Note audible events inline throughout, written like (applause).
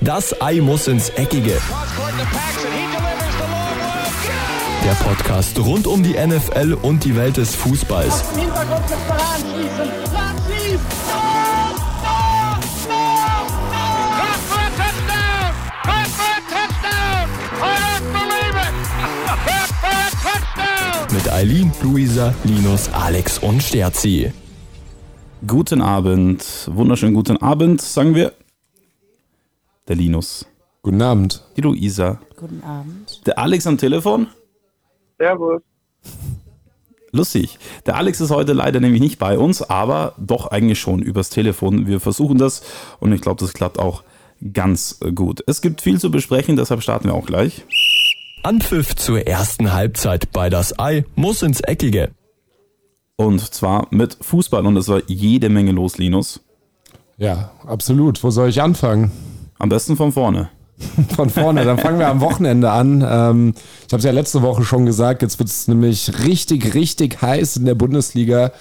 Das Ei muss ins Eckige. Der Podcast rund um die NFL und die Welt des Fußballs. Mit Eileen, Luisa, Linus, Alex und Sterzi. Guten Abend, wunderschönen guten Abend, sagen wir. Der Linus, Guten Abend. die Luisa, Guten Abend. der Alex am Telefon. Servus. Lustig. Der Alex ist heute leider nämlich nicht bei uns, aber doch eigentlich schon übers Telefon. Wir versuchen das und ich glaube, das klappt auch ganz gut. Es gibt viel zu besprechen, deshalb starten wir auch gleich. Anpfiff zur ersten Halbzeit bei Das Ei muss ins Eckige. Und zwar mit Fußball und es war jede Menge los, Linus. Ja, absolut. Wo soll ich anfangen? Am besten von vorne. (laughs) Von vorne. Dann fangen wir am Wochenende an. Ähm, ich habe es ja letzte Woche schon gesagt. Jetzt wird es nämlich richtig, richtig heiß in der Bundesliga.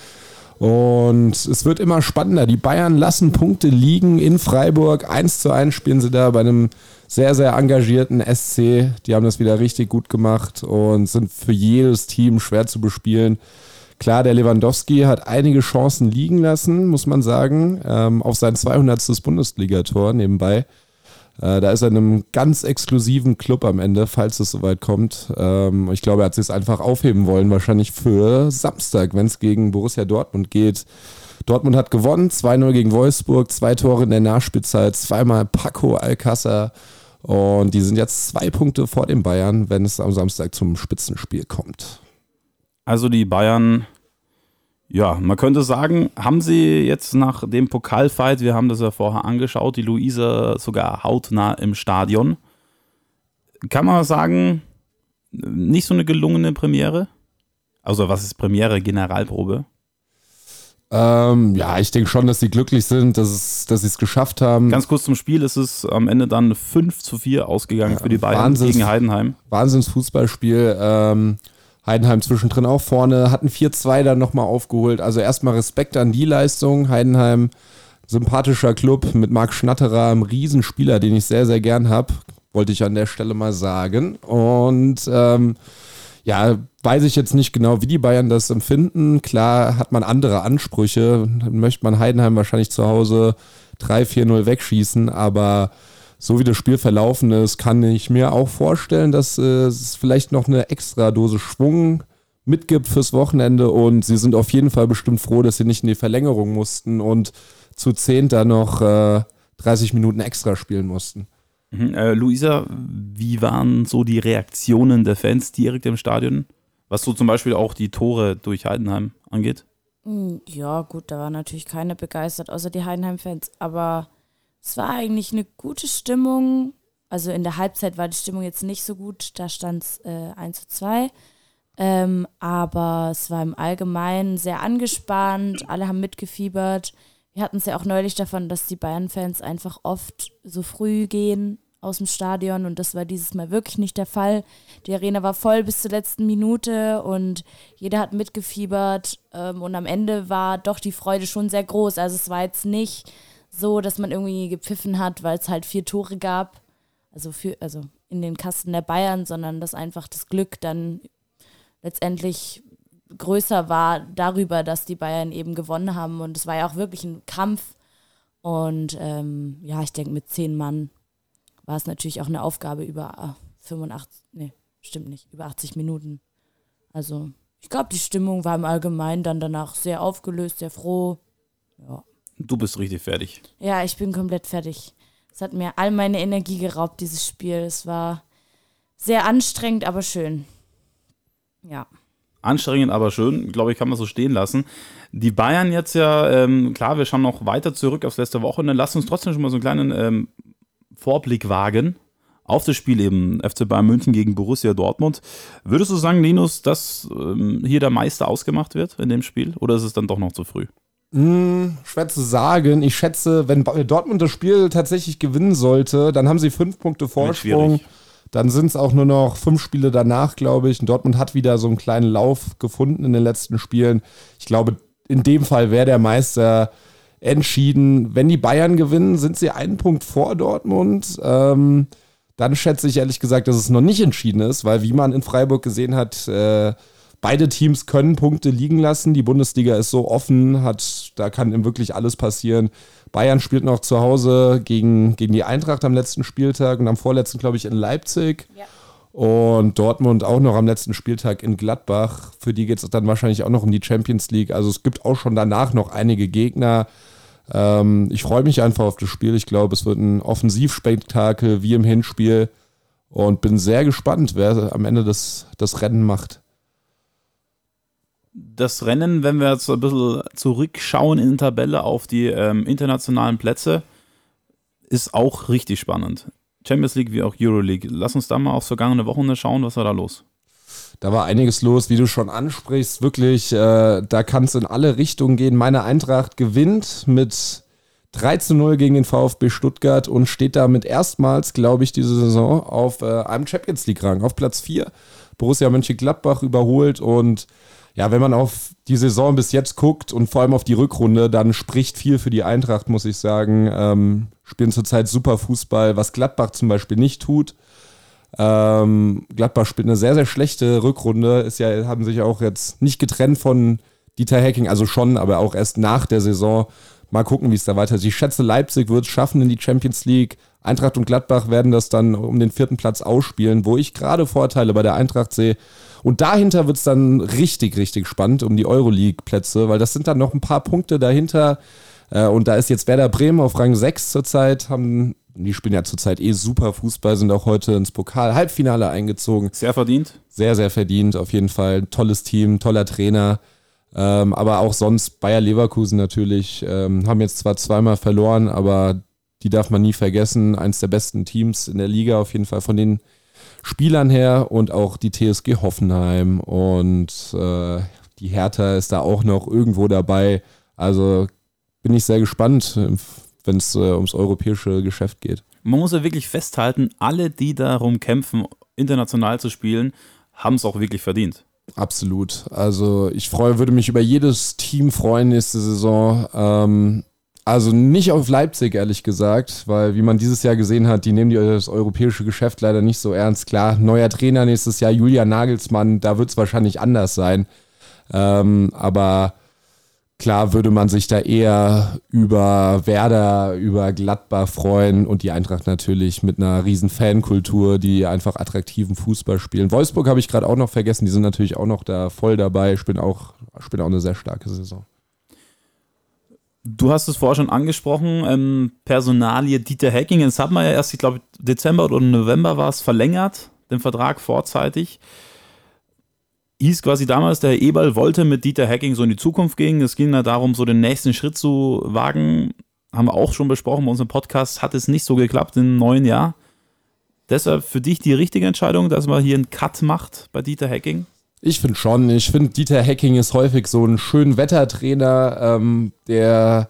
Und es wird immer spannender. Die Bayern lassen Punkte liegen in Freiburg. 1 zu 1 spielen sie da bei einem sehr, sehr engagierten SC. Die haben das wieder richtig gut gemacht und sind für jedes Team schwer zu bespielen. Klar, der Lewandowski hat einige Chancen liegen lassen, muss man sagen, ähm, auf sein 200. Bundesligator nebenbei. Äh, da ist er in einem ganz exklusiven Club am Ende, falls es soweit kommt. Ähm, ich glaube, er hat sich einfach aufheben wollen, wahrscheinlich für Samstag, wenn es gegen Borussia Dortmund geht. Dortmund hat gewonnen, 2-0 gegen Wolfsburg, zwei Tore in der Nachspielzeit, zweimal Paco Alcázar. Und die sind jetzt zwei Punkte vor den Bayern, wenn es am Samstag zum Spitzenspiel kommt. Also die Bayern, ja, man könnte sagen, haben sie jetzt nach dem Pokalfight, wir haben das ja vorher angeschaut, die Luisa sogar hautnah im Stadion. Kann man sagen, nicht so eine gelungene Premiere? Also was ist Premiere, Generalprobe? Ähm, ja, ich denke schon, dass sie glücklich sind, dass, es, dass sie es geschafft haben. Ganz kurz zum Spiel, es ist am Ende dann 5 zu 4 ausgegangen für die Bayern Wahnsinns- gegen Heidenheim. Wahnsinnsfußballspiel. Ähm, Heidenheim zwischendrin auch vorne, hatten 4-2 dann nochmal aufgeholt. Also erstmal Respekt an die Leistung. Heidenheim, sympathischer Club mit Marc Schnatterer, einem Riesenspieler, den ich sehr, sehr gern habe. Wollte ich an der Stelle mal sagen. Und ähm, ja, weiß ich jetzt nicht genau, wie die Bayern das empfinden. Klar hat man andere Ansprüche. Dann möchte man Heidenheim wahrscheinlich zu Hause 3-4-0 wegschießen, aber so wie das Spiel verlaufen ist, kann ich mir auch vorstellen, dass äh, es vielleicht noch eine extra Dose Schwung mitgibt fürs Wochenende und sie sind auf jeden Fall bestimmt froh, dass sie nicht in die Verlängerung mussten und zu zehn da noch äh, 30 Minuten extra spielen mussten. Mhm. Äh, Luisa, wie waren so die Reaktionen der Fans direkt im Stadion? Was so zum Beispiel auch die Tore durch Heidenheim angeht? Hm, Ja, gut, da war natürlich keiner begeistert, außer die Heidenheim-Fans. Aber es war eigentlich eine gute Stimmung. Also in der Halbzeit war die Stimmung jetzt nicht so gut. Da stand es äh, 1 zu 2. Ähm, aber es war im Allgemeinen sehr angespannt. Alle haben mitgefiebert. Wir hatten es ja auch neulich davon, dass die Bayern-Fans einfach oft so früh gehen aus dem Stadion und das war dieses Mal wirklich nicht der Fall. Die Arena war voll bis zur letzten Minute und jeder hat mitgefiebert ähm, und am Ende war doch die Freude schon sehr groß. Also es war jetzt nicht so, dass man irgendwie gepfiffen hat, weil es halt vier Tore gab, also für also in den Kasten der Bayern, sondern dass einfach das Glück dann letztendlich größer war darüber, dass die Bayern eben gewonnen haben. Und es war ja auch wirklich ein Kampf. Und ähm, ja, ich denke, mit zehn Mann war es natürlich auch eine Aufgabe über äh, 85, nee, stimmt nicht, über 80 Minuten. Also, ich glaube, die Stimmung war im Allgemeinen dann danach sehr aufgelöst, sehr froh. Ja. Du bist richtig fertig. Ja, ich bin komplett fertig. Es hat mir all meine Energie geraubt, dieses Spiel. Es war sehr anstrengend, aber schön. Ja. Anstrengend, aber schön, glaube ich, kann man so stehen lassen. Die Bayern jetzt ja, ähm, klar, wir schauen noch weiter zurück aufs letzte Wochenende. Lass uns trotzdem schon mal so einen kleinen ähm, Vorblick wagen auf das Spiel eben FC Bayern München gegen Borussia Dortmund. Würdest du sagen, Linus, dass ähm, hier der Meister ausgemacht wird in dem Spiel oder ist es dann doch noch zu früh? Hm, schwer zu sagen. Ich schätze, wenn Dortmund das Spiel tatsächlich gewinnen sollte, dann haben sie fünf Punkte Vorsprung. Dann sind es auch nur noch fünf Spiele danach, glaube ich. Und Dortmund hat wieder so einen kleinen Lauf gefunden in den letzten Spielen. Ich glaube, in dem Fall wäre der Meister entschieden. Wenn die Bayern gewinnen, sind sie einen Punkt vor Dortmund. Ähm, dann schätze ich ehrlich gesagt, dass es noch nicht entschieden ist, weil wie man in Freiburg gesehen hat, äh, beide Teams können Punkte liegen lassen. Die Bundesliga ist so offen, hat, da kann wirklich alles passieren. Bayern spielt noch zu Hause gegen, gegen die Eintracht am letzten Spieltag und am vorletzten, glaube ich, in Leipzig. Ja. Und Dortmund auch noch am letzten Spieltag in Gladbach. Für die geht es dann wahrscheinlich auch noch um die Champions League. Also es gibt auch schon danach noch einige Gegner. Ähm, ich freue mich einfach auf das Spiel. Ich glaube, es wird ein Offensivspektakel wie im Hinspiel. Und bin sehr gespannt, wer am Ende das, das Rennen macht. Das Rennen, wenn wir jetzt ein bisschen zurückschauen in der Tabelle auf die ähm, internationalen Plätze, ist auch richtig spannend. Champions League wie auch Euroleague. Lass uns da mal aufs vergangene Wochenende schauen, was war da los? Da war einiges los, wie du schon ansprichst. Wirklich, äh, da kann es in alle Richtungen gehen. Meine Eintracht gewinnt mit 3 zu 0 gegen den VfB Stuttgart und steht damit erstmals, glaube ich, diese Saison auf äh, einem Champions League-Rang, auf Platz 4. Borussia Mönchengladbach überholt und ja, wenn man auf die Saison bis jetzt guckt und vor allem auf die Rückrunde, dann spricht viel für die Eintracht, muss ich sagen. Ähm, spielen zurzeit super Fußball, was Gladbach zum Beispiel nicht tut. Ähm, Gladbach spielt eine sehr, sehr schlechte Rückrunde. Ist ja, haben sich auch jetzt nicht getrennt von Dieter Hacking, also schon, aber auch erst nach der Saison. Mal gucken, wie es da weitergeht. Ich schätze, Leipzig wird es schaffen in die Champions League. Eintracht und Gladbach werden das dann um den vierten Platz ausspielen, wo ich gerade Vorteile bei der Eintracht sehe. Und dahinter wird es dann richtig, richtig spannend um die Euroleague-Plätze, weil das sind dann noch ein paar Punkte dahinter. Äh, und da ist jetzt Werder Bremen auf Rang 6 zurzeit, haben die spielen ja zurzeit eh super Fußball, sind auch heute ins Pokal-Halbfinale eingezogen. Sehr verdient. Sehr, sehr verdient, auf jeden Fall. Tolles Team, toller Trainer. Ähm, aber auch sonst Bayer Leverkusen natürlich. Ähm, haben jetzt zwar zweimal verloren, aber die darf man nie vergessen. Eins der besten Teams in der Liga, auf jeden Fall von den Spielern her und auch die TSG Hoffenheim und äh, die Hertha ist da auch noch irgendwo dabei. Also bin ich sehr gespannt, wenn es äh, ums europäische Geschäft geht. Man muss ja wirklich festhalten, alle, die darum kämpfen, international zu spielen, haben es auch wirklich verdient. Absolut. Also ich freue, würde mich über jedes Team freuen nächste Saison. Ähm, also nicht auf Leipzig, ehrlich gesagt, weil wie man dieses Jahr gesehen hat, die nehmen das europäische Geschäft leider nicht so ernst. Klar, neuer Trainer nächstes Jahr, Julian Nagelsmann, da wird es wahrscheinlich anders sein. Ähm, aber Klar würde man sich da eher über Werder, über Gladbach freuen und die Eintracht natürlich mit einer riesen Fankultur, die einfach attraktiven Fußball spielen. Wolfsburg habe ich gerade auch noch vergessen, die sind natürlich auch noch da voll dabei, spielen auch, spielen auch eine sehr starke Saison. Du hast es vorher schon angesprochen, ähm, Personalie Dieter Hecking. Jetzt hat man ja erst, ich glaube, Dezember oder November war es verlängert, den Vertrag vorzeitig hieß quasi damals, der Herr Eberl wollte mit Dieter Hacking so in die Zukunft gehen. Es ging da darum, so den nächsten Schritt zu wagen. Haben wir auch schon besprochen bei unserem Podcast. Hat es nicht so geklappt im neuen Jahr. Deshalb für dich die richtige Entscheidung, dass man hier einen Cut macht bei Dieter Hacking? Ich finde schon. Ich finde, Dieter Hacking ist häufig so ein schön Wettertrainer, ähm, der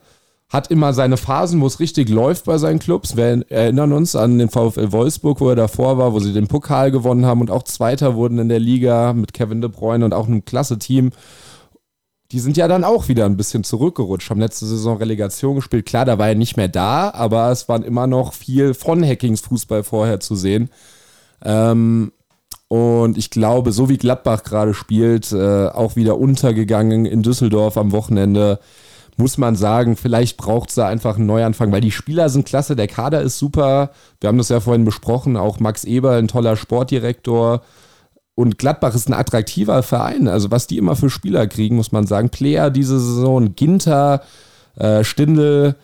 hat immer seine Phasen, wo es richtig läuft bei seinen Clubs. Wir erinnern uns an den VfL Wolfsburg, wo er davor war, wo sie den Pokal gewonnen haben und auch Zweiter wurden in der Liga mit Kevin De Bruyne und auch einem klasse Team. Die sind ja dann auch wieder ein bisschen zurückgerutscht, haben letzte Saison Relegation gespielt. Klar, da war er nicht mehr da, aber es waren immer noch viel von Hackings Fußball vorher zu sehen. Ähm, und ich glaube, so wie Gladbach gerade spielt, äh, auch wieder untergegangen in Düsseldorf am Wochenende muss man sagen, vielleicht braucht es da einfach einen Neuanfang, weil die Spieler sind klasse, der Kader ist super. Wir haben das ja vorhin besprochen, auch Max Eber, ein toller Sportdirektor. Und Gladbach ist ein attraktiver Verein. Also, was die immer für Spieler kriegen, muss man sagen. Player diese Saison, Ginter, äh, Stindel,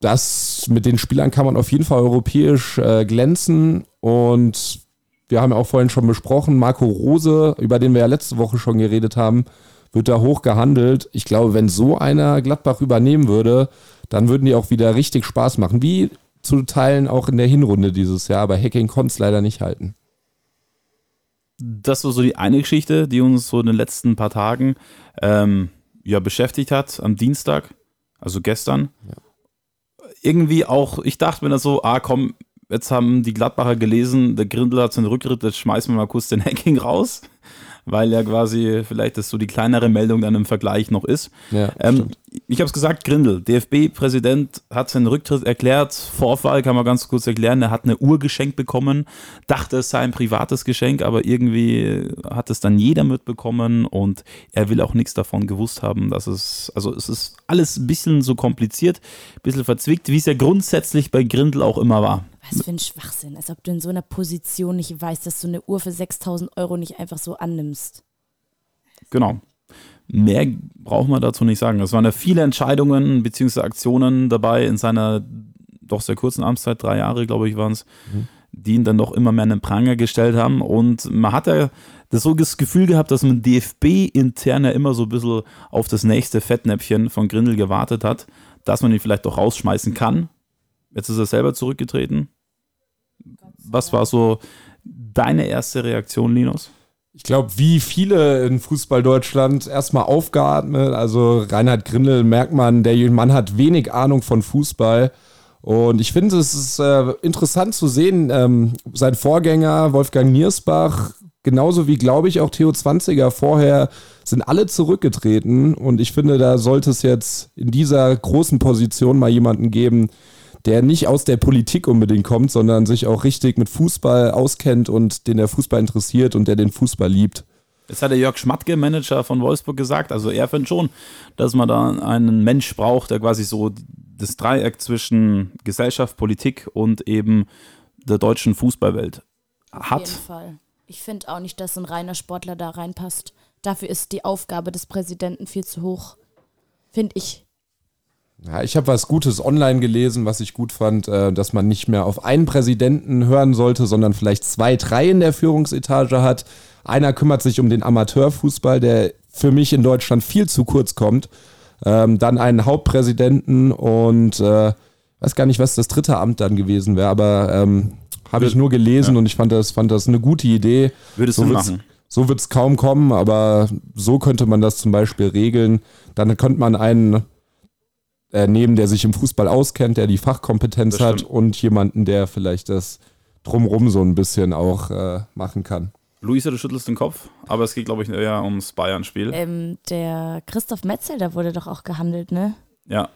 das mit den Spielern kann man auf jeden Fall europäisch äh, glänzen. Und wir haben ja auch vorhin schon besprochen, Marco Rose, über den wir ja letzte Woche schon geredet haben, wird da hoch gehandelt. Ich glaube, wenn so einer Gladbach übernehmen würde, dann würden die auch wieder richtig Spaß machen. Wie zu Teilen auch in der Hinrunde dieses Jahr, aber Hacking konnte es leider nicht halten. Das war so die eine Geschichte, die uns so in den letzten paar Tagen ähm, ja, beschäftigt hat, am Dienstag, also gestern. Ja. Irgendwie auch, ich dachte mir dann so, ah komm, jetzt haben die Gladbacher gelesen, der Grindel hat seinen Rücktritt, jetzt schmeißen wir mal kurz den Hacking raus. Weil ja quasi vielleicht das so die kleinere Meldung dann im Vergleich noch ist. Ja, ähm, ich habe es gesagt, Grindel, DFB-Präsident hat seinen Rücktritt erklärt. Vorfall kann man ganz kurz erklären. Er hat eine Uhr geschenkt bekommen, dachte es sei ein privates Geschenk, aber irgendwie hat es dann jeder mitbekommen und er will auch nichts davon gewusst haben, dass es, also es ist alles ein bisschen so kompliziert, ein bisschen verzwickt, wie es ja grundsätzlich bei Grindel auch immer war. Was für ein Schwachsinn, als ob du in so einer Position nicht weißt, dass du eine Uhr für 6000 Euro nicht einfach so annimmst. Genau. Mehr braucht man dazu nicht sagen. Es waren ja viele Entscheidungen bzw. Aktionen dabei in seiner doch sehr kurzen Amtszeit, drei Jahre, glaube ich, waren es, mhm. die ihn dann doch immer mehr in den Pranger gestellt haben. Und man hat ja das so das Gefühl gehabt, dass man DFB intern ja immer so ein bisschen auf das nächste Fettnäpfchen von Grindel gewartet hat, dass man ihn vielleicht doch rausschmeißen kann. Jetzt ist er selber zurückgetreten. Was war so deine erste Reaktion, Linus? Ich glaube, wie viele in Fußball Deutschland erstmal aufgeatmet. Also Reinhard Grindel merkt man, der Mann hat wenig Ahnung von Fußball. Und ich finde, es ist äh, interessant zu sehen, ähm, sein Vorgänger Wolfgang Niersbach, genauso wie, glaube ich, auch Theo 20er vorher, sind alle zurückgetreten. Und ich finde, da sollte es jetzt in dieser großen Position mal jemanden geben, der nicht aus der Politik unbedingt kommt, sondern sich auch richtig mit Fußball auskennt und den der Fußball interessiert und der den Fußball liebt. Das hat der Jörg Schmatke, Manager von Wolfsburg, gesagt. Also er findet schon, dass man da einen Mensch braucht, der quasi so das Dreieck zwischen Gesellschaft, Politik und eben der deutschen Fußballwelt hat. Auf jeden Fall. Ich finde auch nicht, dass ein reiner Sportler da reinpasst. Dafür ist die Aufgabe des Präsidenten viel zu hoch. Finde ich. Ja, ich habe was Gutes online gelesen, was ich gut fand, äh, dass man nicht mehr auf einen Präsidenten hören sollte, sondern vielleicht zwei, drei in der Führungsetage hat. Einer kümmert sich um den Amateurfußball, der für mich in Deutschland viel zu kurz kommt. Ähm, dann einen Hauptpräsidenten und äh, weiß gar nicht, was das dritte Amt dann gewesen wäre, aber ähm, habe ich nur gelesen ja. und ich fand das, fand das eine gute Idee. Würdest so du machen? So wird es kaum kommen, aber so könnte man das zum Beispiel regeln. Dann könnte man einen äh, nehmen, der sich im Fußball auskennt, der die Fachkompetenz hat und jemanden, der vielleicht das drumrum so ein bisschen auch äh, machen kann. Luisa, du schüttelst den Kopf, aber es geht, glaube ich, eher ums Bayern-Spiel. Ähm, der Christoph Metzel, da wurde doch auch gehandelt, ne? Ja.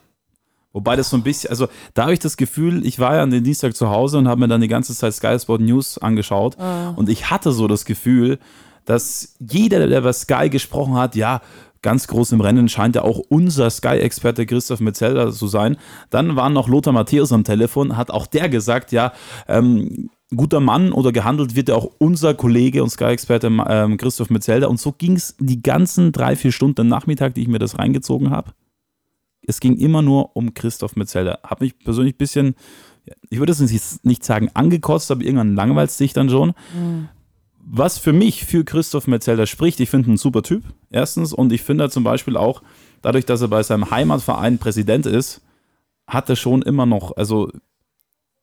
Wobei das so ein bisschen, also da habe ich das Gefühl, ich war ja an den Dienstag zu Hause und habe mir dann die ganze Zeit Sky Sport News angeschaut oh. und ich hatte so das Gefühl, dass jeder, der über Sky gesprochen hat, ja, ganz groß im Rennen scheint ja auch unser Sky-Experte Christoph Metzelder zu sein. Dann war noch Lothar Matthäus am Telefon, hat auch der gesagt, ja, ähm, guter Mann oder gehandelt wird ja auch unser Kollege und Sky-Experte ähm, Christoph Metzelder. Und so ging es die ganzen drei, vier Stunden Nachmittag, die ich mir das reingezogen habe. Es ging immer nur um Christoph Metzelder. Habe mich persönlich ein bisschen, ich würde es nicht sagen angekotzt, aber irgendwann langweilt es sich dann schon. Mhm was für mich für Christoph Metzelder spricht, ich finde ihn ein super Typ, erstens. Und ich finde zum Beispiel auch, dadurch, dass er bei seinem Heimatverein Präsident ist, hat er schon immer noch, also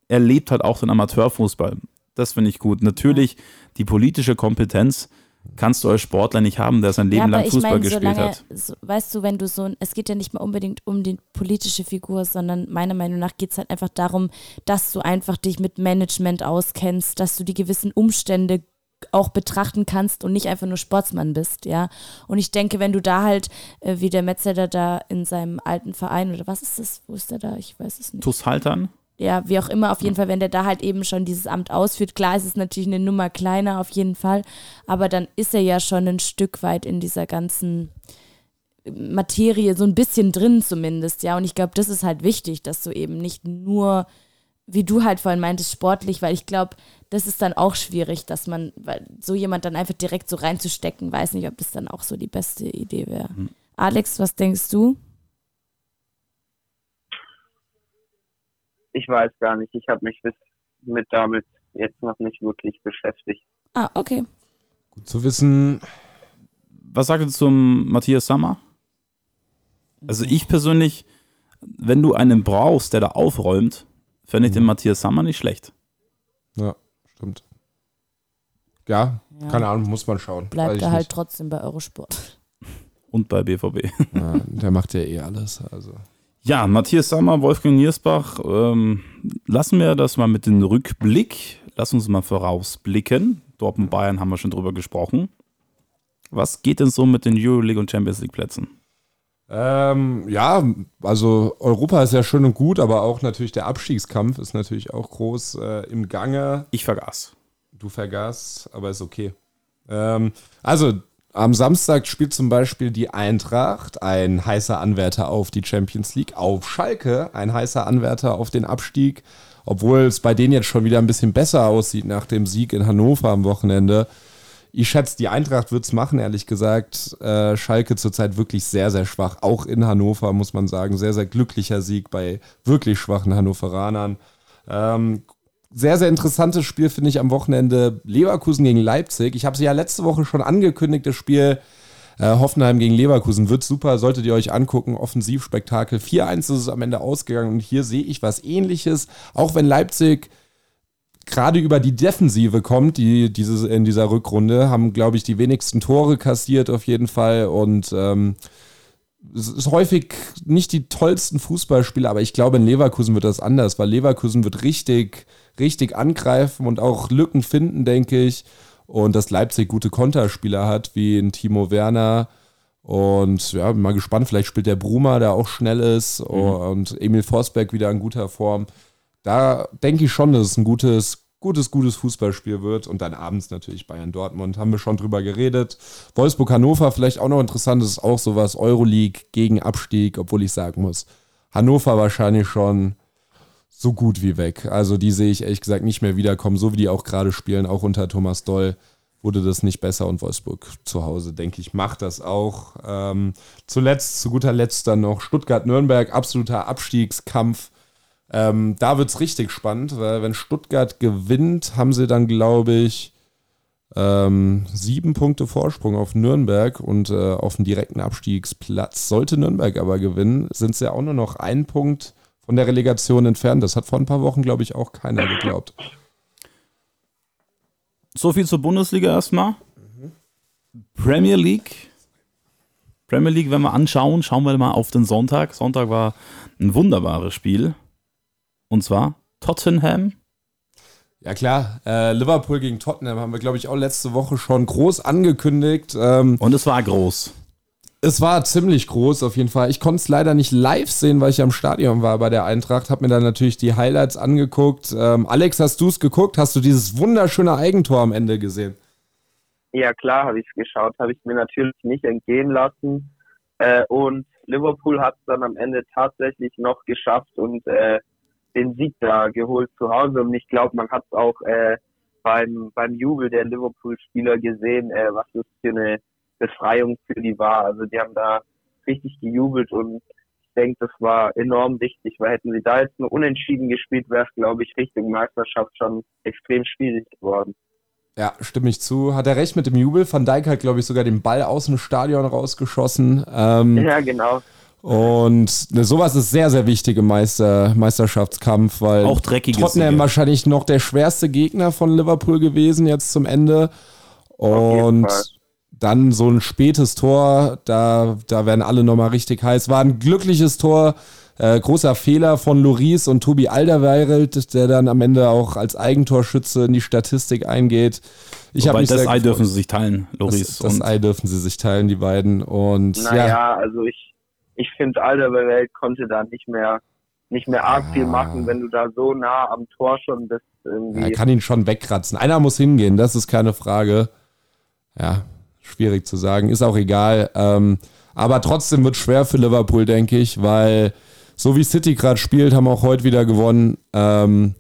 er lebt halt auch den Amateurfußball. Das finde ich gut. Natürlich die politische Kompetenz kannst du als Sportler nicht haben, der sein Leben ja, lang Fußball mein, gespielt solange, hat. So, weißt du, wenn du so, es geht ja nicht mal unbedingt um die politische Figur, sondern meiner Meinung nach geht es halt einfach darum, dass du einfach dich mit Management auskennst, dass du die gewissen Umstände auch betrachten kannst und nicht einfach nur Sportsmann bist, ja. Und ich denke, wenn du da halt, äh, wie der Metzeler da in seinem alten Verein oder was ist das, wo ist der da? Ich weiß es nicht. TuS Haltern? Ja, wie auch immer, auf jeden Fall, wenn der da halt eben schon dieses Amt ausführt, klar ist es natürlich eine Nummer kleiner, auf jeden Fall, aber dann ist er ja schon ein Stück weit in dieser ganzen Materie so ein bisschen drin zumindest, ja. Und ich glaube, das ist halt wichtig, dass du eben nicht nur wie du halt vorhin meintest, sportlich, weil ich glaube, das ist dann auch schwierig, dass man, weil so jemand dann einfach direkt so reinzustecken, weiß nicht, ob das dann auch so die beste Idee wäre. Mhm. Alex, was denkst du? Ich weiß gar nicht. Ich habe mich mit damit jetzt noch nicht wirklich beschäftigt. Ah, okay. Gut zu wissen. Was sagt ihr zum Matthias Sammer? Also ich persönlich, wenn du einen brauchst, der da aufräumt, Fände ich mhm. den Matthias Sammer nicht schlecht. Ja. Ja, ja. keine Ahnung, muss man schauen. Bleibt er halt nicht. trotzdem bei Eurosport. Und bei BVB. (laughs) Ja, der macht ja eh alles. Also. Ja, Matthias Sammer, Wolfgang Niersbach, ähm, lassen wir das mal mit dem Rückblick. Lass uns mal vorausblicken. Dortmund Bayern haben wir schon drüber gesprochen. Was geht denn so mit den Euroleague und Champions League Plätzen? Ähm, ja, also Europa ist ja schön und gut, aber auch natürlich der Abstiegskampf ist natürlich auch groß äh, im Gange. Ich vergaß. Du vergaßt, aber ist okay. Ähm, also am Samstag spielt zum Beispiel die Eintracht, ein heißer Anwärter auf die Champions League, auf Schalke, ein heißer Anwärter auf den Abstieg, obwohl es bei denen jetzt schon wieder ein bisschen besser aussieht nach dem Sieg in Hannover am Wochenende. Ich schätze, die Eintracht wird es machen, ehrlich gesagt. Äh, Schalke zurzeit wirklich sehr, sehr schwach. Auch in Hannover, muss man sagen. Sehr, sehr glücklicher Sieg bei wirklich schwachen Hannoveranern. Ähm, sehr, sehr interessantes Spiel finde ich am Wochenende Leverkusen gegen Leipzig. Ich habe sie ja letzte Woche schon angekündigt, das Spiel äh, Hoffenheim gegen Leverkusen wird super, solltet ihr euch angucken. Offensivspektakel. 4-1 ist es am Ende ausgegangen und hier sehe ich was ähnliches. Auch wenn Leipzig gerade über die Defensive kommt, die dieses, in dieser Rückrunde, haben, glaube ich, die wenigsten Tore kassiert auf jeden Fall und ähm, es ist häufig nicht die tollsten Fußballspieler, aber ich glaube, in Leverkusen wird das anders, weil Leverkusen wird richtig, richtig angreifen und auch Lücken finden, denke ich. Und dass Leipzig gute Konterspieler hat, wie ein Timo Werner. Und ja, bin mal gespannt, vielleicht spielt der Bruma, der auch schnell ist, mhm. und Emil Forsberg wieder in guter Form da denke ich schon, dass es ein gutes, gutes, gutes Fußballspiel wird. Und dann abends natürlich Bayern Dortmund, haben wir schon drüber geredet. Wolfsburg Hannover, vielleicht auch noch interessant, das ist auch sowas, Euroleague gegen Abstieg, obwohl ich sagen muss, Hannover wahrscheinlich schon so gut wie weg. Also die sehe ich ehrlich gesagt nicht mehr wiederkommen, so wie die auch gerade spielen, auch unter Thomas Doll wurde das nicht besser und Wolfsburg zu Hause, denke ich, macht das auch. Ähm, zuletzt, zu guter Letzt dann noch Stuttgart-Nürnberg, absoluter Abstiegskampf. Ähm, da wird es richtig spannend, weil wenn Stuttgart gewinnt, haben sie dann, glaube ich, ähm, sieben Punkte Vorsprung auf Nürnberg und äh, auf dem direkten Abstiegsplatz. Sollte Nürnberg aber gewinnen, sind sie auch nur noch einen Punkt von der Relegation entfernt. Das hat vor ein paar Wochen, glaube ich, auch keiner geglaubt. So viel zur Bundesliga erstmal. Premier League. Premier League, wenn wir anschauen, schauen wir mal auf den Sonntag. Sonntag war ein wunderbares Spiel. Und zwar Tottenham. Ja klar, äh, Liverpool gegen Tottenham haben wir, glaube ich, auch letzte Woche schon groß angekündigt. Ähm, Und es war groß. Es war ziemlich groß auf jeden Fall. Ich konnte es leider nicht live sehen, weil ich am Stadion war bei der Eintracht. Habe mir dann natürlich die Highlights angeguckt. Ähm, Alex, hast du es geguckt? Hast du dieses wunderschöne Eigentor am Ende gesehen? Ja klar, habe ich es geschaut. Habe ich mir natürlich nicht entgehen lassen. Äh, und Liverpool hat es dann am Ende tatsächlich noch geschafft und äh, den Sieg da geholt zu Hause. Und ich glaube, man hat es auch äh, beim, beim Jubel der Liverpool-Spieler gesehen, äh, was das für eine Befreiung für die war. Also die haben da richtig gejubelt und ich denke, das war enorm wichtig, weil hätten sie da jetzt nur unentschieden gespielt, wäre es, glaube ich, Richtung Meisterschaft schon extrem schwierig geworden. Ja, stimme ich zu. Hat er recht mit dem Jubel? Van Dijk hat, glaube ich, sogar den Ball aus dem Stadion rausgeschossen. Ähm, ja, genau. Und sowas ist sehr, sehr wichtig im Meister, Meisterschaftskampf, weil auch Tottenham Siege. wahrscheinlich noch der schwerste Gegner von Liverpool gewesen jetzt zum Ende. Und dann so ein spätes Tor, da, da werden alle nochmal richtig heiß. War ein glückliches Tor. Äh, großer Fehler von Loris und Tobi Alderweireld, der dann am Ende auch als Eigentorschütze in die Statistik eingeht. Ich Wobei, das Ei dürfen sie sich teilen, Loris. Das, das Ei dürfen sie sich teilen, die beiden. Und naja, ja. also ich, ich finde, Alderweireld konnte da nicht mehr nicht mehr arg viel machen, wenn du da so nah am Tor schon bist. Irgendwie. er kann ihn schon wegkratzen. Einer muss hingehen, das ist keine Frage. Ja, schwierig zu sagen, ist auch egal. Ähm, aber trotzdem wird es schwer für Liverpool, denke ich, weil so wie City gerade spielt, haben auch heute wieder gewonnen. Ähm,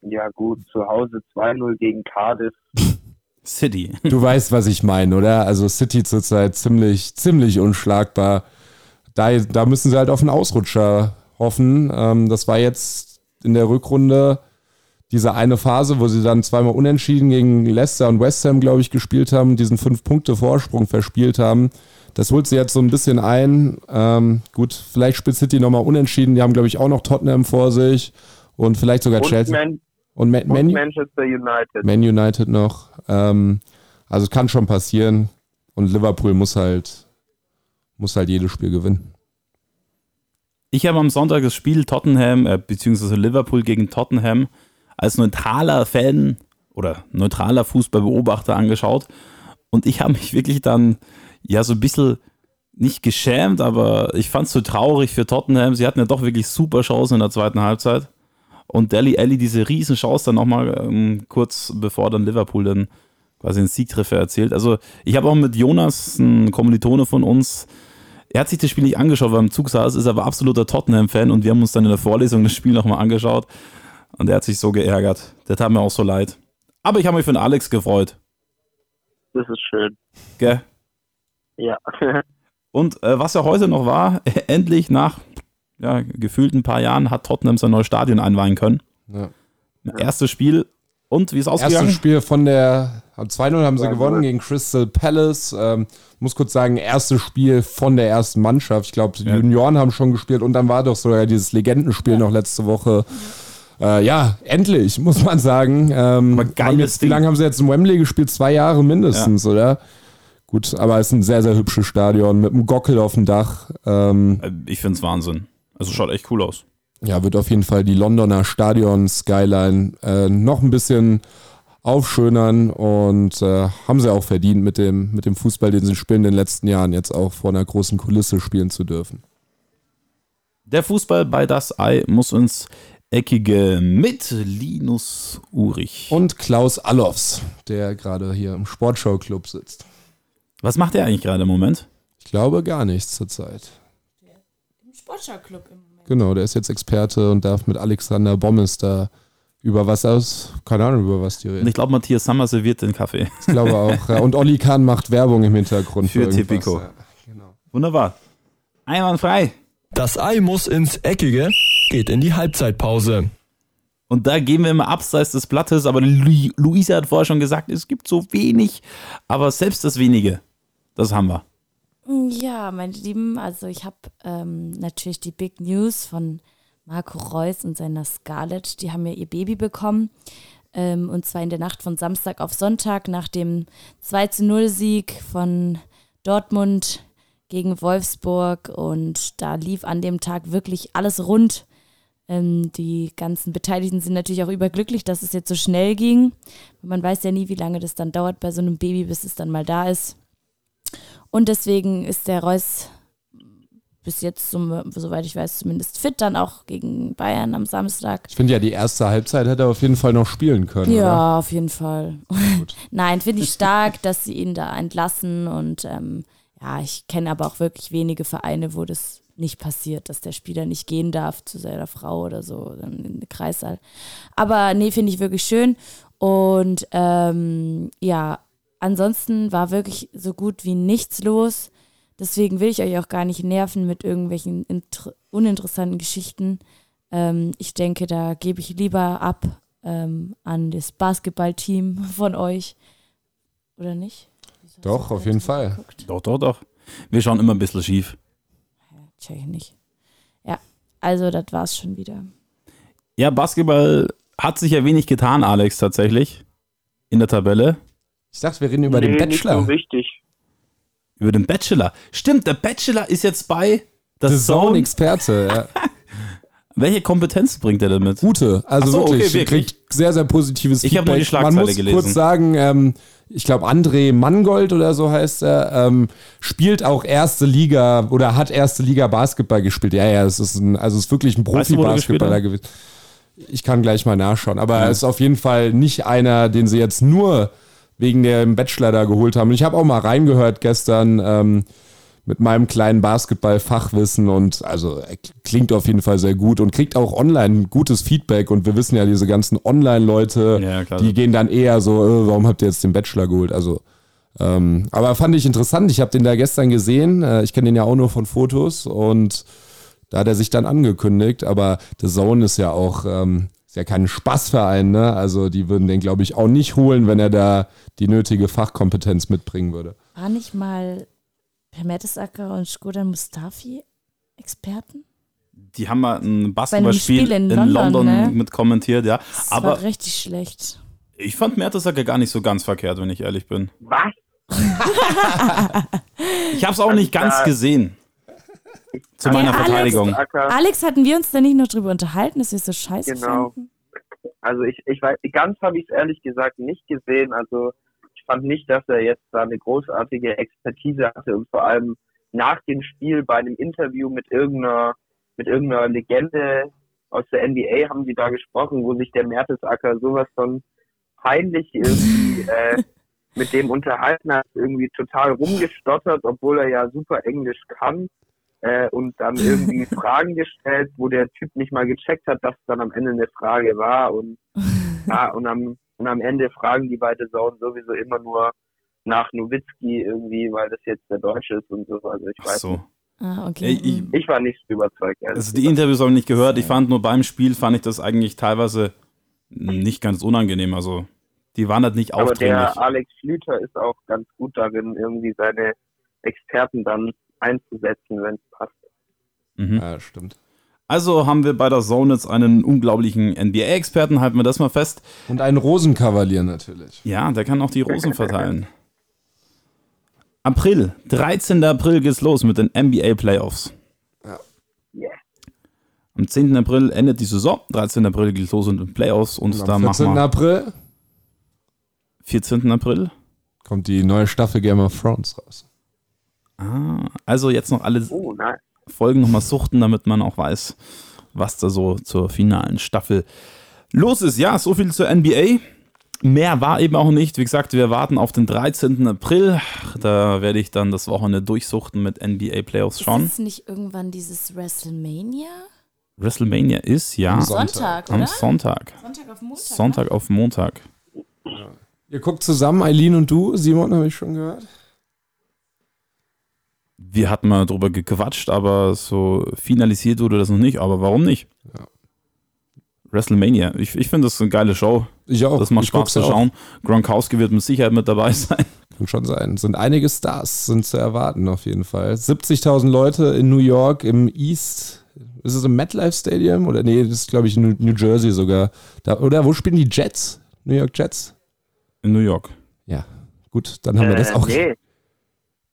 ja gut, zu Hause 2-0 gegen Cardiff. (laughs) City. Du weißt, was ich meine, oder? Also City zurzeit ziemlich, ziemlich unschlagbar da, da müssen sie halt auf einen Ausrutscher hoffen. Ähm, das war jetzt in der Rückrunde diese eine Phase, wo sie dann zweimal unentschieden gegen Leicester und West Ham, glaube ich, gespielt haben, diesen Fünf-Punkte-Vorsprung verspielt haben. Das holt sie jetzt so ein bisschen ein. Ähm, gut, vielleicht spielt City nochmal unentschieden. Die haben, glaube ich, auch noch Tottenham vor sich und vielleicht sogar und Chelsea. Man und, Man, Man Manchester United. Man United noch. Ähm, also es kann schon passieren. Und Liverpool muss halt muss halt jedes Spiel gewinnen. Ich habe am Sonntag das Spiel Tottenham äh, bzw. Liverpool gegen Tottenham als neutraler Fan oder neutraler Fußballbeobachter angeschaut. Und ich habe mich wirklich dann ja so ein bisschen nicht geschämt, aber ich fand es so traurig für Tottenham. Sie hatten ja doch wirklich super Chancen in der zweiten Halbzeit. Und Deli Alli diese riesen Chance dann nochmal ähm, kurz bevor dann Liverpool dann quasi einen Siegtreffer erzielt. Also ich habe auch mit Jonas, ein Kommilitone von uns, er hat sich das Spiel nicht angeschaut, weil er im Zug saß, ist aber absoluter Tottenham-Fan und wir haben uns dann in der Vorlesung das Spiel nochmal angeschaut und er hat sich so geärgert. Der tat mir auch so leid. Aber ich habe mich für den Alex gefreut. Das ist schön. Gell? Ja. (laughs) Und äh, was ja heute noch war, (laughs) endlich nach ja, gefühlt ein paar Jahren hat Tottenham sein neues Stadion einweihen können. Ja. Erstes Spiel. Und wie ist es ausgegangen? Erstes Spiel von der 2-0 haben sie Ja, gewonnen gegen Crystal Palace. Ähm, muss kurz sagen, erstes Spiel von der ersten Mannschaft. Ich glaube, die Ja. Junioren haben schon gespielt und dann war doch sogar dieses Legendenspiel noch letzte Woche. Äh, ja, endlich, (laughs) muss man sagen. Ähm, jetzt, wie lange haben sie jetzt in Wembley gespielt? Zwei Jahre mindestens, oder? Gut, aber es ist ein sehr, sehr hübsches Stadion mit einem Gockel auf dem Dach. Ähm, Äh, Ich finde es Wahnsinn. Also schaut echt cool aus. ja, wird auf jeden Fall die Londoner Stadion-Skyline äh, noch ein bisschen aufschönern und äh, haben sie auch verdient, mit dem, mit dem Fußball, den sie spielen in den letzten Jahren, jetzt auch vor einer großen Kulisse spielen zu dürfen. Der Fußball bei Das Ei muss ins Eckige mit Linus Urich. Und Klaus Allofs, der gerade hier im Sportschau-Club sitzt. Was macht er eigentlich gerade im Moment? Ich glaube gar nichts zurzeit. Im Sportschau-Club im Moment. Genau, der ist jetzt Experte und darf mit Alexander Bommes da über was aus, keine Ahnung, über was die Und reden. ich glaube, Matthias Sammer serviert den Kaffee. Ich glaube auch. Ja. Und Olli Kahn macht Werbung im Hintergrund. Für irgendwas. Tipico. Ja, genau. Wunderbar. Einwandfrei. Das Ei muss ins Eckige, geht in die Halbzeitpause. Und da gehen wir immer abseits des Blattes, aber Lu Luisa hat vorher schon gesagt, es gibt so wenig, aber selbst das wenige, das haben wir. Ja, meine Lieben, also ich habe ähm, natürlich die Big News von Marco Reus und seiner Scarlett. Die haben ja ihr Baby bekommen. Ähm, und zwar in der Nacht von Samstag auf Sonntag nach dem 2-0-Sieg von Dortmund gegen Wolfsburg. Und da lief an dem Tag wirklich alles rund. Ähm, die ganzen Beteiligten sind natürlich auch überglücklich, dass es jetzt so schnell ging. Man weiß ja nie, wie lange das dann dauert bei so einem Baby, bis es dann mal da ist. Und deswegen ist der Reus bis jetzt, soweit ich weiß, zumindest fit, dann auch gegen Bayern am Samstag. Ich finde ja, die erste Halbzeit hätte er auf jeden Fall noch spielen können. Oder? Ja, auf jeden Fall. (laughs) Nein, finde ich stark, dass sie ihn da entlassen. Und ähm, ja, ich kenne aber auch wirklich wenige Vereine, wo das nicht passiert, dass der Spieler nicht gehen darf zu seiner Frau oder so dann in den Kreissaal. Aber nee, finde ich wirklich schön. Und ähm, ja, ansonsten war wirklich so gut wie nichts los. Deswegen will ich euch auch gar nicht nerven mit irgendwelchen inter- uninteressanten Geschichten. Ähm, ich denke, da gebe ich lieber ab ähm, an das Basketballteam von euch. Oder nicht? Wieso Doch, auf jeden Fall. geguckt? Doch, doch, doch. Wir schauen immer ein bisschen schief. Check ich nicht. Ja, also das war's schon wieder. Ja, Basketball hat sich ja wenig getan, Alex, tatsächlich. In der Tabelle. Ich dachte, wir reden über den Nee, Bachelor. Nicht so wichtig. Über den Bachelor. Stimmt, der Bachelor ist jetzt bei The The Zone Zone. Experte, ja. (laughs) Welche Kompetenz bringt er damit? Gute, also so, okay, wirklich, wirklich. kriegt sehr, sehr positives Ich hab nur die Feedback. Schlagzeile Man muss gelesen. kurz sagen, ähm, ich glaube André Mangold oder so heißt er, ähm, spielt auch erste Liga oder hat erste Liga Basketball gespielt. Ja, ja, es ist ein, also es ist wirklich ein er Profi-Basketballer gewesen. Ich kann gleich mal nachschauen, aber er ist auf jeden Fall nicht einer, den sie jetzt nur wegen dem Bachelor da geholt haben. Und ich habe auch mal reingehört gestern ähm, mit meinem kleinen Basketball-Fachwissen und also er klingt auf jeden Fall sehr gut und kriegt auch online gutes Feedback und wir wissen ja, diese ganzen Online-Leute, Ja, die gehen dann eher so, äh, warum habt ihr jetzt den Bachelor geholt? Also ähm, aber fand ich interessant. Ich habe den da gestern gesehen. Äh, ich kenne den ja auch nur von Fotos und da hat er sich dann angekündigt. Aber The Zone ist ja auch ähm, ist ja kein Spaßverein, ne? Also die würden den, glaube ich, auch nicht holen, wenn er da die nötige Fachkompetenz mitbringen würde. War nicht mal Per Mertesacker und Skodan Mustafi Experten? Die haben mal ein Basketballspiel Spiel in in London, London, ne? mit kommentiert, ja. Das Aber war richtig schlecht. ich fand Mertesacker gar nicht so ganz verkehrt, wenn ich ehrlich bin. Was? (laughs) Ich habe es auch nicht ganz gesehen. Zu meiner Alex- Verteidigung. Alex, hatten wir uns da nicht noch drüber unterhalten, dass wir so scheiße Genau. fanden? also ich, ich weiß, ganz habe ich es ehrlich gesagt nicht gesehen. Also fand nicht, dass er jetzt da eine großartige Expertise hatte und vor allem nach dem Spiel bei einem Interview mit irgendeiner, mit irgendeiner Legende aus der NBA haben sie da gesprochen, wo sich der Mertesacker sowas von peinlich irgendwie (laughs) äh, mit dem unterhalten hat, irgendwie total rumgestottert, obwohl er ja super Englisch kann äh, und dann irgendwie (laughs) Fragen gestellt, wo der Typ nicht mal gecheckt hat, dass dann am Ende eine Frage war und (laughs) ja, und am, und am Ende fragen die beide Zone sowieso immer nur nach Nowitzki irgendwie, weil das jetzt der Deutsche ist und so. Also ich weiß so. nicht. Ah, okay. Ich-. Ich war nicht so überzeugt. Also die. Interviews habe ich nicht gehört. Ich fand nur beim Spiel fand ich das eigentlich teilweise nicht ganz unangenehm. Also die waren halt nicht Aber aufdringlich. der Alex Schlüter ist auch ganz gut darin, irgendwie seine Experten dann einzusetzen, wenn es passt. Mhm. Ja, stimmt. Also haben wir bei der Zone jetzt einen unglaublichen NBA-Experten, halten wir das mal fest. Und ein Rosenkavalier natürlich. Ja, der kann auch die Rosen (laughs) verteilen. April, 13. April geht's los mit den NBA Playoffs. Yeah. Am 10. April endet die Saison, 13. April geht's los mit den Playoffs und, Und da am machen 14. wir April 14. April. kommt die neue Staffel Game of Thrones raus. Ah, also jetzt noch alle Oh, nein. Folgen nochmal suchten, damit man auch weiß, was da so zur finalen Staffel los ist. Ja, so viel zur NBA. Mehr war eben auch nicht. Wie gesagt, wir warten auf den 13. April. Da werde ich dann das Wochenende durchsuchten mit NBA Playoffs schauen. Ist es nicht irgendwann dieses WrestleMania? WrestleMania ist ja Am Sonntag, am oder? Sonntag. Sonntag auf Montag. Sonntag auf Montag. Ihr guckt zusammen, Eileen und du, Simon, habe ich schon gehört. Wir hatten mal drüber gequatscht, aber so finalisiert wurde das noch nicht. Aber warum nicht? Ja. WrestleMania. Ich, ich finde das eine geile Show. Ich auch. Das macht ich Spaß zu auch. schauen. Gronkowski wird mit Sicherheit mit dabei (laughs) sein. Kann schon sein. Sind einige Stars sind zu erwarten auf jeden Fall. 70.000 Leute in New York im East. Ist es im MetLife Stadium? Oder nee, das ist glaube ich New, New Jersey sogar. Da, oder wo spielen die Jets? New York Jets? In New York. Ja, gut, dann haben wir das Äh, auch. Nee.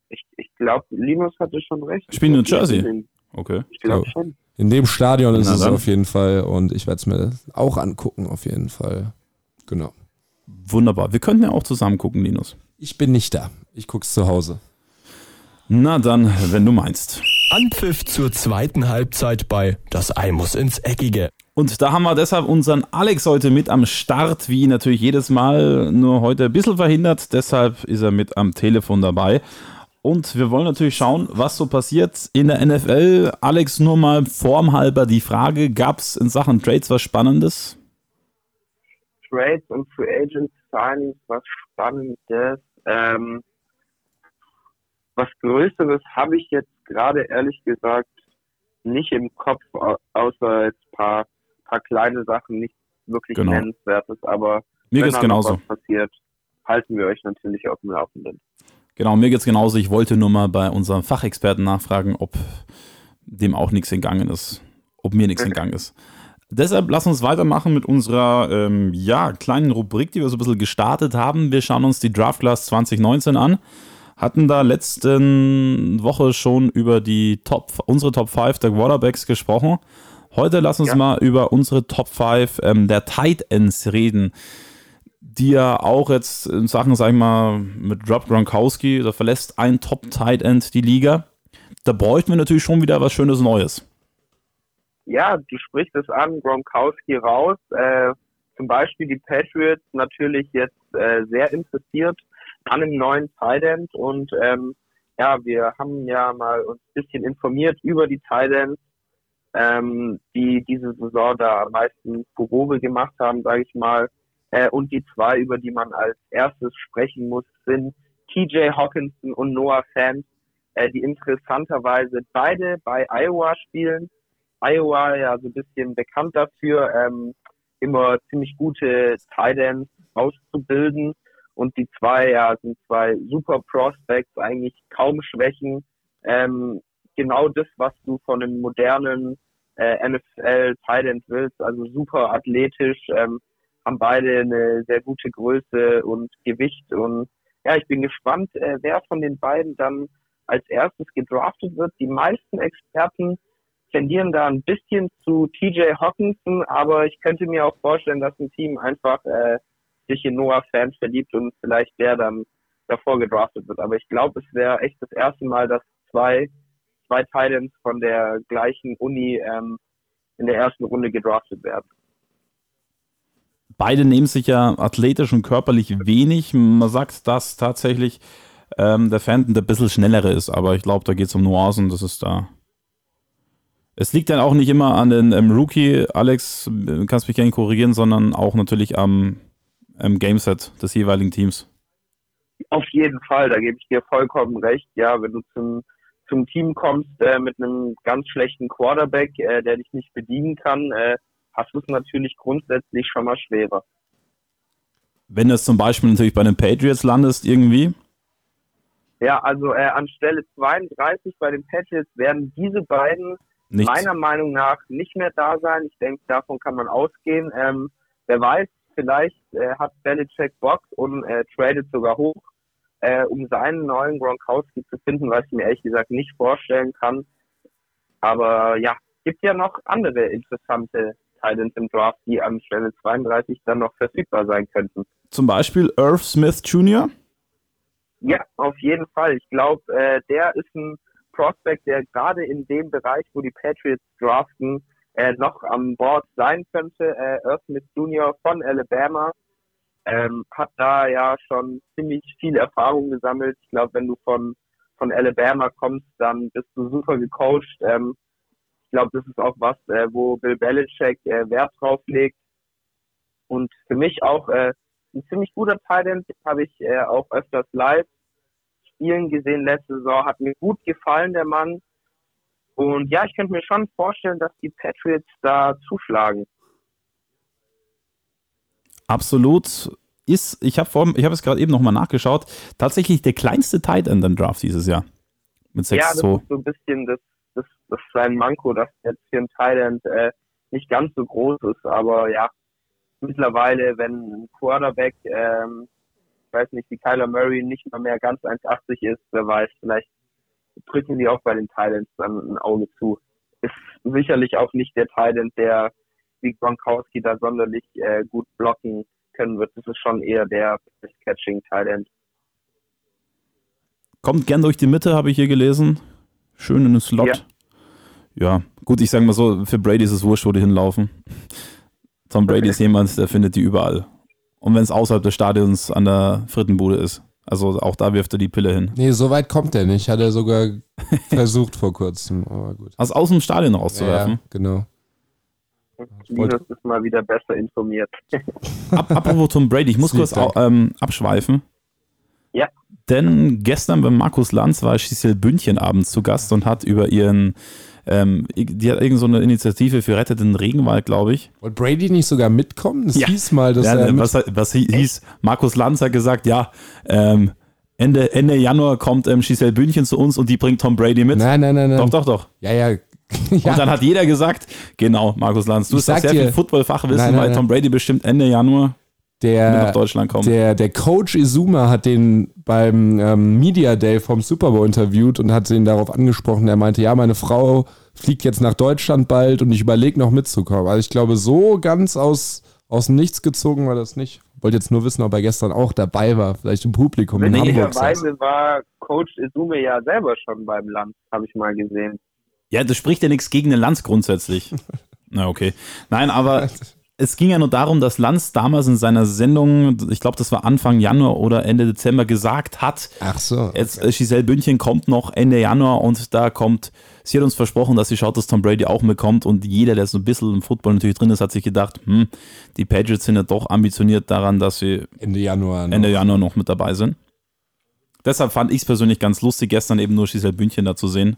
Ich, ich glaube, Linus hatte schon recht. Spielen in Ich glaub, Jersey? die sind- Okay. Ich glaube schon. In dem Stadion ist es auf jeden Fall und ich werde es mir auch angucken auf jeden Fall. Genau. Wunderbar. Wir könnten ja auch zusammen gucken, Linus. Ich bin nicht da. Ich guck's zu Hause. Na dann, wenn du meinst. Anpfiff zur zweiten Halbzeit bei Das Ei muss ins Eckige. Und da haben wir deshalb unseren Alex heute mit am Start, wie natürlich jedes Mal, nur heute ein bisschen verhindert. Deshalb ist er mit am Telefon dabei. Und wir wollen natürlich schauen, was so passiert in der NFL. Alex, nur mal formhalber die Frage, gab es in Sachen Trades was Spannendes? Trades und Free Agent Signings, was Spannendes. Ähm, was Größeres habe ich jetzt gerade ehrlich gesagt nicht im Kopf, au- außer jetzt paar, paar kleine Sachen, nicht wirklich Genau. nennenswertes, aber Mir wenn noch genauso. was passiert, halten wir euch natürlich auf dem Laufenden. Genau, mir geht's genauso. Ich wollte nur mal bei unserem Fachexperten nachfragen, ob dem auch nichts entgangen ist. Ob mir nichts entgangen ist. Deshalb lass uns weitermachen mit unserer ähm, ja, kleinen Rubrik, die wir so ein bisschen gestartet haben. Wir schauen uns die Draft Class 2019 an. Hatten da letzten Woche schon über die Top, unsere Top 5 der Quarterbacks gesprochen. Heute lass uns Ja. mal über unsere Top 5 ähm, der Tight Ends reden die ja auch jetzt in Sachen, sag ich mal, mit Rob Gronkowski, da verlässt ein Top-Tight End die Liga. Da bräuchten wir natürlich schon wieder was Schönes Neues. Ja, du sprichst es an, Gronkowski raus. Äh, zum Beispiel die Patriots natürlich jetzt äh, sehr interessiert an einem neuen Tight End und ähm, ja, wir haben ja mal uns ein bisschen informiert über die Tight Ends, ähm, die diese Saison da am meisten Furore gemacht haben, sage ich mal. Äh, und die zwei, über die man als erstes sprechen muss, sind TJ Hawkinson und Noah Fant, äh, die interessanterweise beide bei Iowa spielen. Iowa ja so ein bisschen bekannt dafür, ähm, immer ziemlich gute Tight Ends auszubilden. Und die zwei ja sind zwei super Prospects, eigentlich kaum Schwächen. Ähm, genau das, was du von einem modernen äh, NFL Tight End willst, also super athletisch, ähm, haben beide eine sehr gute Größe und Gewicht. Und ja, ich bin gespannt, äh, wer von den beiden dann als erstes gedraftet wird. Die meisten Experten tendieren da ein bisschen zu TJ Hawkinson, aber ich könnte mir auch vorstellen, dass ein Team einfach äh, sich in Noah Fan verliebt und vielleicht der dann davor gedraftet wird. Aber ich glaube, es wäre echt das erste Mal, dass zwei, zwei Titans von der gleichen Uni ähm, in der ersten Runde gedraftet werden. Beide nehmen sich ja athletisch und körperlich wenig. Man sagt, dass tatsächlich ähm, der Fenton der bisschen schnellere ist, aber ich glaube, da geht es um Nuancen, das ist da. Es liegt dann auch nicht immer an den ähm, Rookie, Alex, du kannst mich gerne korrigieren, sondern auch natürlich am, am Gameset des jeweiligen Teams. Auf jeden Fall, da gebe ich dir vollkommen recht. Ja, wenn du zum, zum Team kommst äh, mit einem ganz schlechten Quarterback, äh, der dich nicht bedienen kann, äh, hast du es natürlich grundsätzlich schon mal schwerer. Wenn du es zum Beispiel natürlich bei den Patriots landest, irgendwie? Ja, also äh, an Stelle 32 bei den Patriots werden diese beiden Nichts. meiner Meinung nach nicht mehr da sein. Ich denke, davon kann man ausgehen. Ähm, wer weiß, vielleicht äh, hat Belichick Bock und äh, tradet sogar hoch, äh, um seinen neuen Gronkowski zu finden, was ich mir ehrlich gesagt nicht vorstellen kann. Aber ja, gibt ja noch andere interessante Titans im Draft, die an Stelle 32 dann noch verfügbar sein könnten. Zum Beispiel Irv Smith Jr.? Ja, auf jeden Fall. Ich glaube, äh, der ist ein Prospect, der gerade in dem Bereich, wo die Patriots draften, äh, noch am Board sein könnte. Äh, Irv Smith Jr. von Alabama ähm, hat da ja schon ziemlich viel Erfahrung gesammelt. Ich glaube, wenn du von von Alabama kommst, dann bist du super gecoacht. Ähm, glaube, das ist auch was, äh, wo Bill Belichick äh, Wert drauf legt. Und für mich auch äh, ein ziemlich guter Talent, habe ich äh, auch öfters live spielen gesehen letzte Saison, hat mir gut gefallen, der Mann. Und ja, ich könnte mir schon vorstellen, dass die Patriots da zuschlagen. Absolut. Ist, ich habe ich hab es gerade eben nochmal nachgeschaut, tatsächlich der kleinste Tight End im Draft dieses Jahr. Mit 6 Ja, das ist so ein bisschen das, das, das sein Manko, dass jetzt ein Tight End äh, nicht ganz so groß ist. Aber ja, mittlerweile, wenn ein Quarterback, ähm, ich weiß nicht, wie Kyler Murray nicht mal mehr ganz 1,80 ist, wer weiß, vielleicht drücken die auch bei den Titans dann ein Auge zu. Ist sicherlich auch nicht der Titan, der wie Gronkowski da sonderlich äh, gut blocken können wird. Das ist schon eher der Catching Titan. Kommt gern durch die Mitte, habe ich hier gelesen. Schön in den Slot. Ja. Ja, gut, ich sage mal so, für Brady ist es wurscht, wo die hinlaufen. Tom Brady ist jemand, der findet die überall. Und wenn es außerhalb des Stadions an der Frittenbude ist. Also auch da wirft er die Pille hin. Nee, so weit kommt er nicht. Hat er sogar (laughs) versucht vor kurzem. Aber gut. Also aus dem Stadion rauszuwerfen. Ja, genau. Linus ist mal wieder besser informiert. (laughs) Ab, apropos Tom Brady, ich muss kurz auch, ähm, abschweifen. Ja. Denn gestern bei Markus Lanz war Giselle Bündchen abends zu Gast und hat über ihren ähm, die hat irgend so eine Initiative für Rettet den Regenwald, glaube ich. Wollte Brady nicht sogar mitkommen? Das ja. hieß mal, dass ja, er. Was, was hieß, Markus Lanz hat gesagt, ja, ähm, Ende, Ende Januar kommt ähm, Giselle Bündchen zu uns und die bringt Tom Brady mit. Nein, nein, nein, nein. Doch, doch, doch. Ja, ja. (laughs) ja. Und dann hat jeder gesagt, genau, Markus Lanz, du hast sehr dir, viel Football-Fachwissen, weil Tom Brady bestimmt Ende Januar der, nach Deutschland kommt. Der, der Coach Izuma hat den beim ähm, Media Day vom Super Bowl interviewt und hat ihn darauf angesprochen. Er meinte, ja, meine Frau fliegt jetzt nach Deutschland bald und ich überlege noch mitzukommen. Also ich glaube, so ganz aus, aus dem Nichts gezogen war das nicht. Wollte jetzt nur wissen, ob er gestern auch dabei war, vielleicht im Publikum in Hamburg. Weise war Coach Izume ja selber schon beim Land, habe ich mal gesehen. Ja, das spricht ja nichts gegen den Lanz grundsätzlich. (laughs) Na, okay. Nein, aber (laughs) es ging ja nur darum, dass Lanz damals in seiner Sendung, ich glaube, das war Anfang Januar oder Ende Dezember, gesagt hat, Ach so, jetzt äh, Giselle Bündchen kommt noch Ende Januar und da kommt, sie hat uns versprochen, dass sie schaut, dass Tom Brady auch mitkommt und jeder, der so ein bisschen im Football natürlich drin ist, hat sich gedacht, hm, die Patriots sind ja doch ambitioniert daran, dass sie Ende Januar, Ende Januar noch mit dabei sind. Deshalb fand ich es persönlich ganz lustig, gestern eben nur Giselle Bündchen da zu sehen.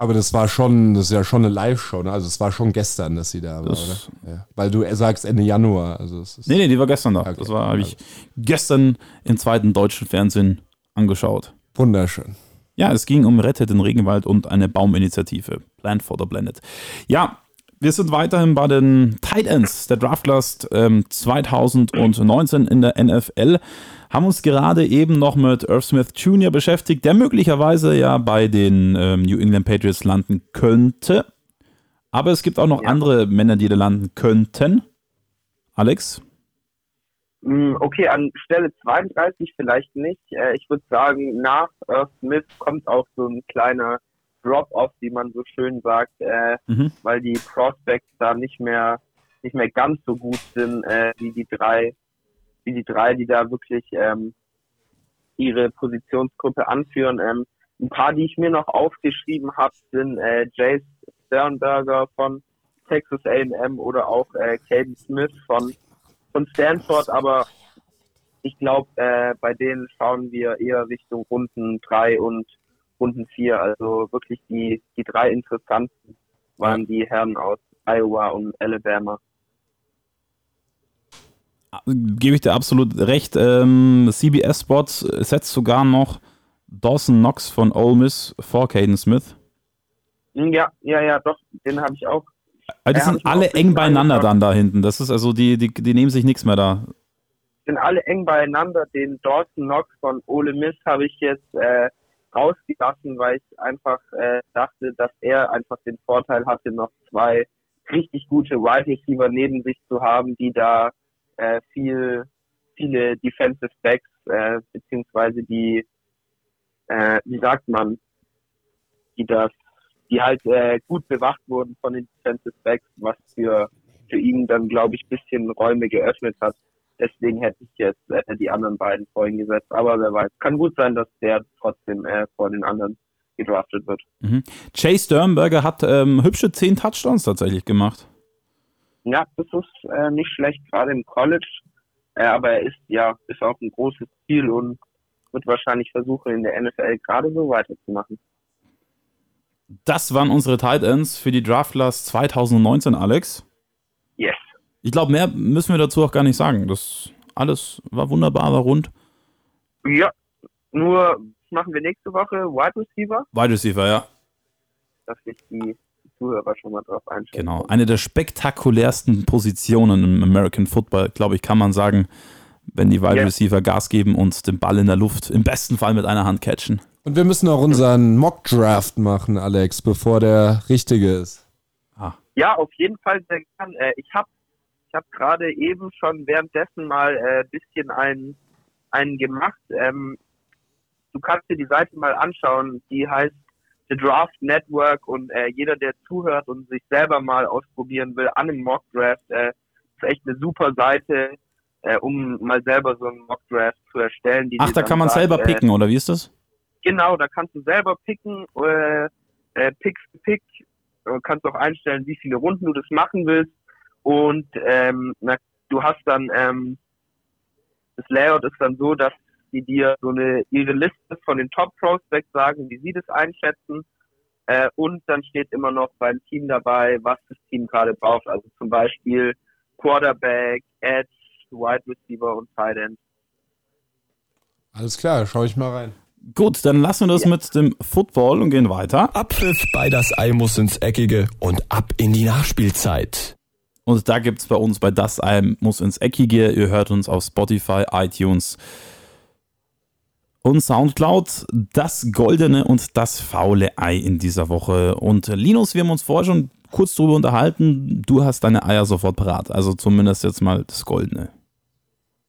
Aber das war schon, das ist ja schon eine Live-Show, ne? Also es war schon gestern, dass sie da war, oder? Ja. Weil du sagst Ende Januar. Also es nee, nee, die war gestern da. Okay. Das war, habe ich gestern im zweiten deutschen Fernsehen angeschaut. Wunderschön. Ja, es ging um Rette den Regenwald und eine Bauminitiative. Plant for the Planet. Ja, wir sind weiterhin bei den Tight Ends der Draft Class ähm, 2019 in der NFL. Haben uns gerade eben noch mit Irv Smith Jr. beschäftigt, der möglicherweise ja bei den ähm, New England Patriots landen könnte. Aber es gibt auch noch ja. andere Männer, die da landen könnten. Alex? Mm, Okay, an Stelle 32 vielleicht nicht. Äh, Ich würde sagen, nach Irv Smith kommt auch so ein kleiner Drop-off, wie man so schön sagt, äh, Mhm. weil die Prospects da nicht mehr nicht mehr ganz so gut sind äh, wie die drei, wie die drei, die da wirklich ähm, ihre Positionsgruppe anführen. Ähm, ein paar, die ich mir noch aufgeschrieben habe, sind äh, Jace Sternberger von Texas A&M oder auch äh, Caden Smith von von Stanford, aber ich glaube, äh, bei denen schauen wir eher Richtung Runden drei und Runden vier. Also wirklich die, die drei interessanten waren die Herren aus Iowa und Alabama. Gebe ich dir absolut recht. Ähm, CBS Sports setzt sogar noch Dawson Knox von Ole Miss vor Caden Smith. Hm, Ja, ja, ja, doch, den habe ich auch. Also die Ja, sind alle eng beieinander dann da hinten. Das ist also, die, die, die nehmen sich nichts mehr da. Sind alle eng beieinander. Den Dawson Knox von Ole Miss habe ich jetzt äh, rausgelassen, weil ich einfach äh, dachte, dass er einfach den Vorteil hatte, noch zwei richtig gute Wide Receiver neben sich zu haben, die da äh, viel, viele Defensive Backs äh, beziehungsweise die, äh, wie sagt man, die das, die halt äh, gut bewacht wurden von den Defensive Backs, was für für ihn dann glaube ich bisschen Räume geöffnet hat. Deswegen hätte ich jetzt äh, die anderen beiden vorhin gesetzt. Aber wer weiß, kann gut sein, dass der trotzdem äh, vor den anderen gedraftet wird. Chase Sternberger hat ähm, hübsche 10 Touchdowns tatsächlich gemacht. Ja, das ist äh, nicht schlecht, gerade im College. Äh, aber er ist ja ist auch ein großes Ziel und wird wahrscheinlich versuchen, in der NFL gerade so weiterzumachen. Das waren unsere Tight Ends für die Draft Class 2019, Alex. Yes. Ich glaube, mehr müssen wir dazu auch gar nicht sagen. Das alles war wunderbar, war rund. Ja, nur machen wir nächste Woche Wide Receiver, Wide Receiver, ja. dass sich die Zuhörer schon mal drauf einstellen. Genau. Eine der spektakulärsten Positionen im American Football, glaube ich, kann man sagen, wenn die Wide Ja. Receiver Gas geben und den Ball in der Luft im besten Fall mit einer Hand catchen. Und wir müssen auch unseren Mock-Draft machen, Alex, bevor der richtige ist. Ja, auf jeden Fall sehr gern. Äh, ich habe ich hab gerade eben schon währenddessen mal ein äh, bisschen einen, einen gemacht. Ähm, du kannst dir die Seite mal anschauen. Die heißt The Draft Network und äh, jeder, der zuhört und sich selber mal ausprobieren will an einem Mock Draft, äh, ist echt eine super Seite, äh, um mal selber so einen Mock Draft zu erstellen. Ach, da kann man sagt, selber äh, picken, oder wie ist das? Genau, da kannst du selber picken, äh, äh, Pick für Pick, äh, kannst auch einstellen, wie viele Runden du das machen willst und ähm, na, du hast dann, ähm, das Layout ist dann so, dass die dir so eine ihre Liste von den Top Prospects sagen, wie sie das einschätzen äh, und dann steht immer noch beim Team dabei, was das Team gerade braucht, also zum Beispiel Quarterback, Edge, Wide Receiver und Tight End. Alles klar, schau ich mal rein. Gut, dann lassen wir das mit dem Football und gehen weiter. Abpfiff bei das Ei muss ins Eckige und ab in die Nachspielzeit. Und da gibt es bei uns bei Das Ei muss ins Eckige. Ihr hört uns auf Spotify, iTunes und Soundcloud. Das goldene und das faule Ei in dieser Woche. Und äh, Linus, wir haben uns vorher schon kurz drüber unterhalten. Du hast deine Eier sofort parat. Also zumindest jetzt mal das goldene.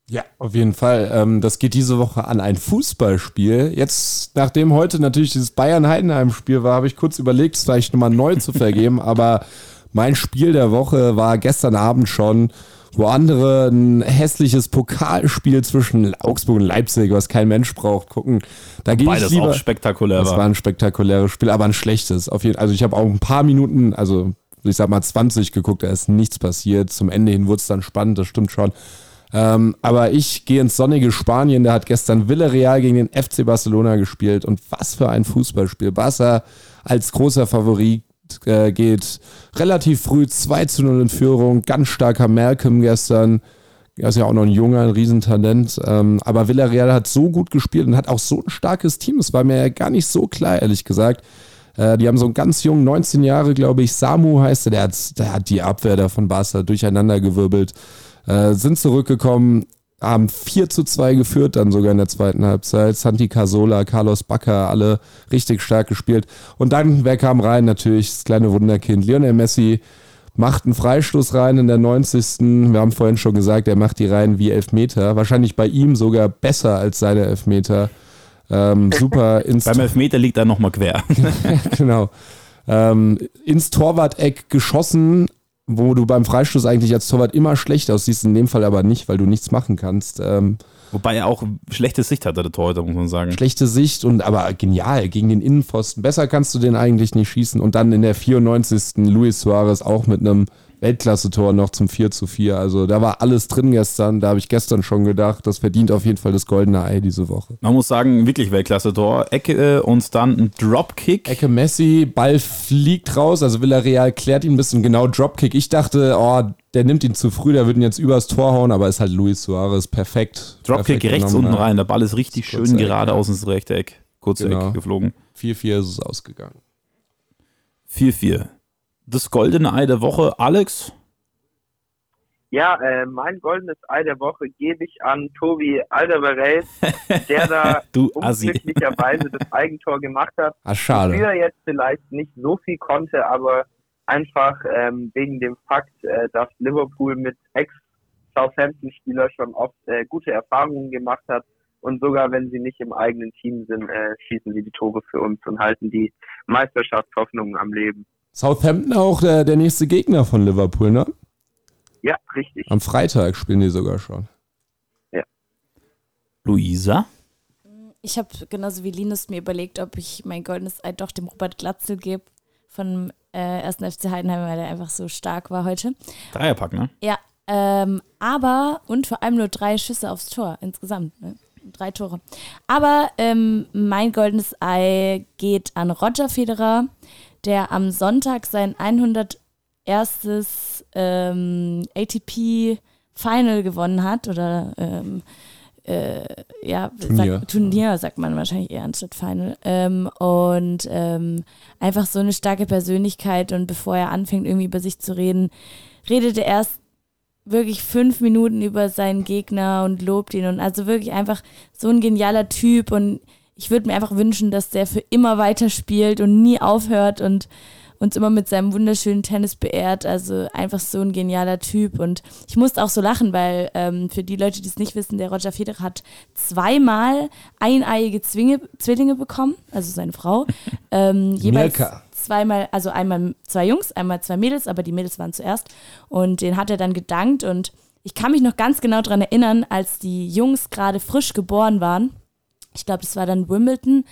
Ja, auf jeden Fall. Ähm, das geht diese Woche an ein Fußballspiel. Jetzt, nachdem heute natürlich dieses Bayern-Heidenheim-Spiel war, habe ich kurz überlegt, es vielleicht nochmal neu zu vergeben. (laughs) aber mein Spiel der Woche war gestern Abend schon, wo andere ein hässliches Pokalspiel zwischen Augsburg und Leipzig, was kein Mensch braucht, gucken. Da gehe ich lieber. auch spektakulär Das war war. ein spektakuläres Spiel, aber ein schlechtes. Auf jeden, also ich habe auch ein paar Minuten, also ich sag mal 20 geguckt, da ist nichts passiert. Zum Ende hin wurde es dann spannend, das stimmt schon. Ähm, aber ich gehe ins sonnige Spanien, da hat gestern Villarreal gegen den FC Barcelona gespielt und was für ein Fußballspiel. Barca als großer Favorit äh, geht relativ früh 2 zu 0 in Führung, ganz starker Malcolm gestern. Er ist ja auch noch ein junger, ein Riesentalent. Ähm, aber Villarreal hat so gut gespielt und hat auch so ein starkes Team. Es war mir ja gar nicht so klar, ehrlich gesagt. Äh, die haben so einen ganz jungen, 19 Jahre, glaube ich, Samu heißt er, der hat, der hat die Abwehr da von Barca durcheinandergewirbelt. Äh, sind zurückgekommen, haben 4 zu 2 geführt, dann sogar in der zweiten Halbzeit. Santi Casola, Carlos Bacca, alle richtig stark gespielt. Und dann, wer kam rein? Natürlich das kleine Wunderkind Lionel Messi macht einen Freistoß rein in der 90. Wir haben vorhin schon gesagt, er macht die rein wie Elfmeter. Wahrscheinlich bei ihm sogar besser als seine Elfmeter. Ähm, (laughs) super ins Beim Elfmeter liegt er nochmal quer. (laughs) genau. Ähm, ins Torwart-Eck geschossen, wo du beim Freistoß eigentlich als Torwart immer schlecht aussiehst, in dem Fall aber nicht, weil du nichts machen kannst. Ähm, Wobei er auch schlechte Sicht hatte, der Torhüter, muss man sagen. schlechte Sicht und aber genial gegen den Innenpfosten. Besser kannst du den eigentlich nicht schießen. Und dann in der 94. Luis Suarez auch mit einem Weltklasse-Tor noch zum 4 zu 4. Also da war alles drin gestern. Da habe ich gestern schon gedacht, das verdient auf jeden Fall das goldene Ei diese Woche. Man muss sagen, wirklich Weltklasse-Tor. Ecke äh, und dann ein Dropkick. Ecke Messi, Ball fliegt raus, also Villarreal klärt ihn ein bisschen genau Dropkick. Ich dachte, oh, der nimmt ihn zu früh, der wird ihn jetzt übers Tor hauen, aber ist halt Luis Suarez perfekt. Dropkick perfekt rechts unten rein. Der Ball ist richtig schön kurze geradeaus ja. ins rechte Eck. Kurze Genau. Eck geflogen. 4-4 ist es ausgegangen. 4-4. Das goldene Ei der Woche, Alex. Ja, äh, mein goldenes Ei der Woche gebe ich an Tobi Alderweireld, der da (laughs) unglücklicherweise das Eigentor gemacht hat. Ah, schade. Wofür er jetzt vielleicht nicht so viel konnte, aber einfach ähm, wegen dem Fakt, äh, dass Liverpool mit Ex-Southampton-Spieler schon oft äh, gute Erfahrungen gemacht hat. Und sogar wenn sie nicht im eigenen Team sind, äh, schießen sie die Tore für uns und halten die Meisterschaftshoffnungen am Leben. Southampton auch der, der nächste Gegner von Liverpool, ne? Ja, richtig. Am Freitag spielen die sogar schon. Luisa. Ich habe genauso wie Linus mir überlegt, ob ich mein goldenes Ei doch dem Robert Glatzel gebe von äh, 1. FC Heidenheim, weil er einfach so stark war heute. Dreierpack, ne? Ja, ähm, aber und vor allem nur drei Schüsse aufs Tor insgesamt. Ne? Drei Tore. Aber ähm, mein goldenes Ei geht an Roger Federer, der am Sonntag sein 101. Ähm, ATP Final gewonnen hat oder ähm, äh, ja, Turnier. Sag, Turnier sagt man wahrscheinlich eher anstatt Final. Ähm, und ähm, einfach so eine starke Persönlichkeit und bevor er anfängt, irgendwie über sich zu reden, redet er erst wirklich fünf Minuten über seinen Gegner und lobt ihn und also wirklich einfach so ein genialer Typ und ich würde mir einfach wünschen, dass der für immer weiterspielt und nie aufhört und uns immer mit seinem wunderschönen Tennis beehrt. Also einfach so ein genialer Typ. Und ich musste auch so lachen, weil ähm, für die Leute, die es nicht wissen, der Roger Federer hat zweimal eineiige Zwinge, Zwillinge bekommen, also seine Frau. (laughs) Ähm, jeweils Milka. zweimal, also einmal zwei Jungs, einmal zwei Mädels, aber die Mädels waren zuerst. Und den hat er dann gedankt. Und ich kann mich noch ganz genau daran erinnern, als die Jungs gerade frisch geboren waren. Ich glaube, das war dann Wimbledon.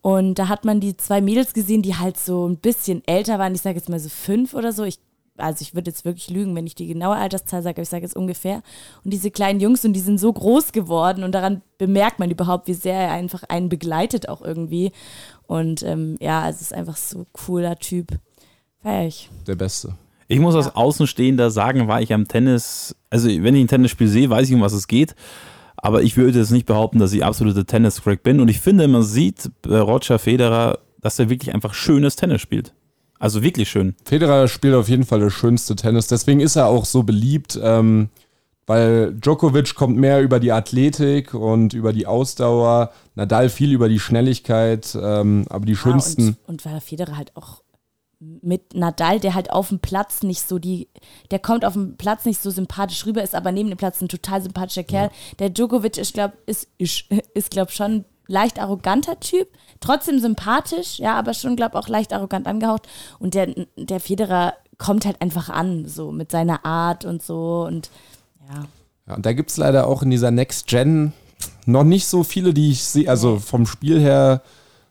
Und da hat man die zwei Mädels gesehen, die halt so ein bisschen älter waren. Ich sage jetzt mal so fünf oder so. Ich, also ich würde jetzt wirklich lügen, wenn ich die genaue Alterszahl sage, aber ich sage jetzt ungefähr. Und diese kleinen Jungs und die sind so groß geworden und daran bemerkt man überhaupt, wie sehr er einfach einen begleitet auch irgendwie. Und ähm, ja, also es ist einfach so cooler Typ. Feier ich. Der Beste. Ich muss als Außenstehender sagen, war ich am Tennis, also wenn ich ein Tennisspiel sehe, weiß ich, um was es geht. Aber ich würde jetzt nicht behaupten, dass ich absoluter Tennis-Crack bin. Und ich finde, man sieht bei Roger Federer, dass er wirklich einfach schönes Tennis spielt. Also wirklich schön. Federer spielt auf jeden Fall das schönste Tennis. Deswegen ist er auch so beliebt, ähm, weil Djokovic kommt mehr über die Athletik und über die Ausdauer. Nadal viel über die Schnelligkeit. Ähm, aber die Ja, schönsten. und, und weil Federer halt auch mit Nadal, der halt auf dem Platz nicht so die, der kommt auf dem Platz nicht so sympathisch rüber, ist aber neben dem Platz ein total sympathischer Kerl. Der Djokovic, ich glaube, ist, ist, ist glaube schon ein leicht arroganter Typ, trotzdem sympathisch, ja, aber schon, glaube auch leicht arrogant angehaucht. Und der, der Federer kommt halt einfach an, so mit seiner Art und so und ja. Ja, und da gibt es leider auch in dieser Next Gen noch nicht so viele, die ich sehe. Also vom Spiel her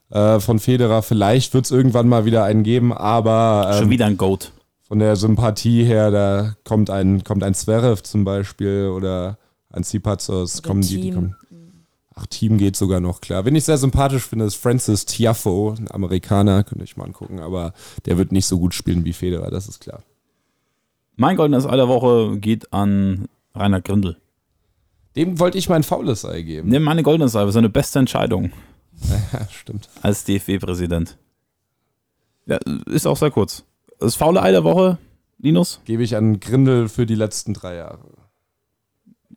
äh, von Federer, vielleicht wird es irgendwann mal wieder einen geben, aber Schon ähm, wieder ein Goat. von der Sympathie her, da kommt ein, kommt ein Zverev zum Beispiel oder ein Zipazos, kommen die, die kommen. Ach, Team geht sogar noch klar. Wen ich sehr sympathisch finde, ist Francis Tiafo, ein Amerikaner, könnt ihr euch mal angucken, aber der wird nicht so gut spielen wie Federer, das ist klar. Mein goldenes Ei der Woche geht an Rainer Grindel. Dem wollte ich mein faules Ei geben. Nimm meine goldene Ei, seine beste Entscheidung (laughs) Ja, stimmt. als DFB-Präsident. Ja, ist auch sehr kurz. Das faule Ei der Woche, Linus? Gebe ich an Grindel für die letzten drei Jahre.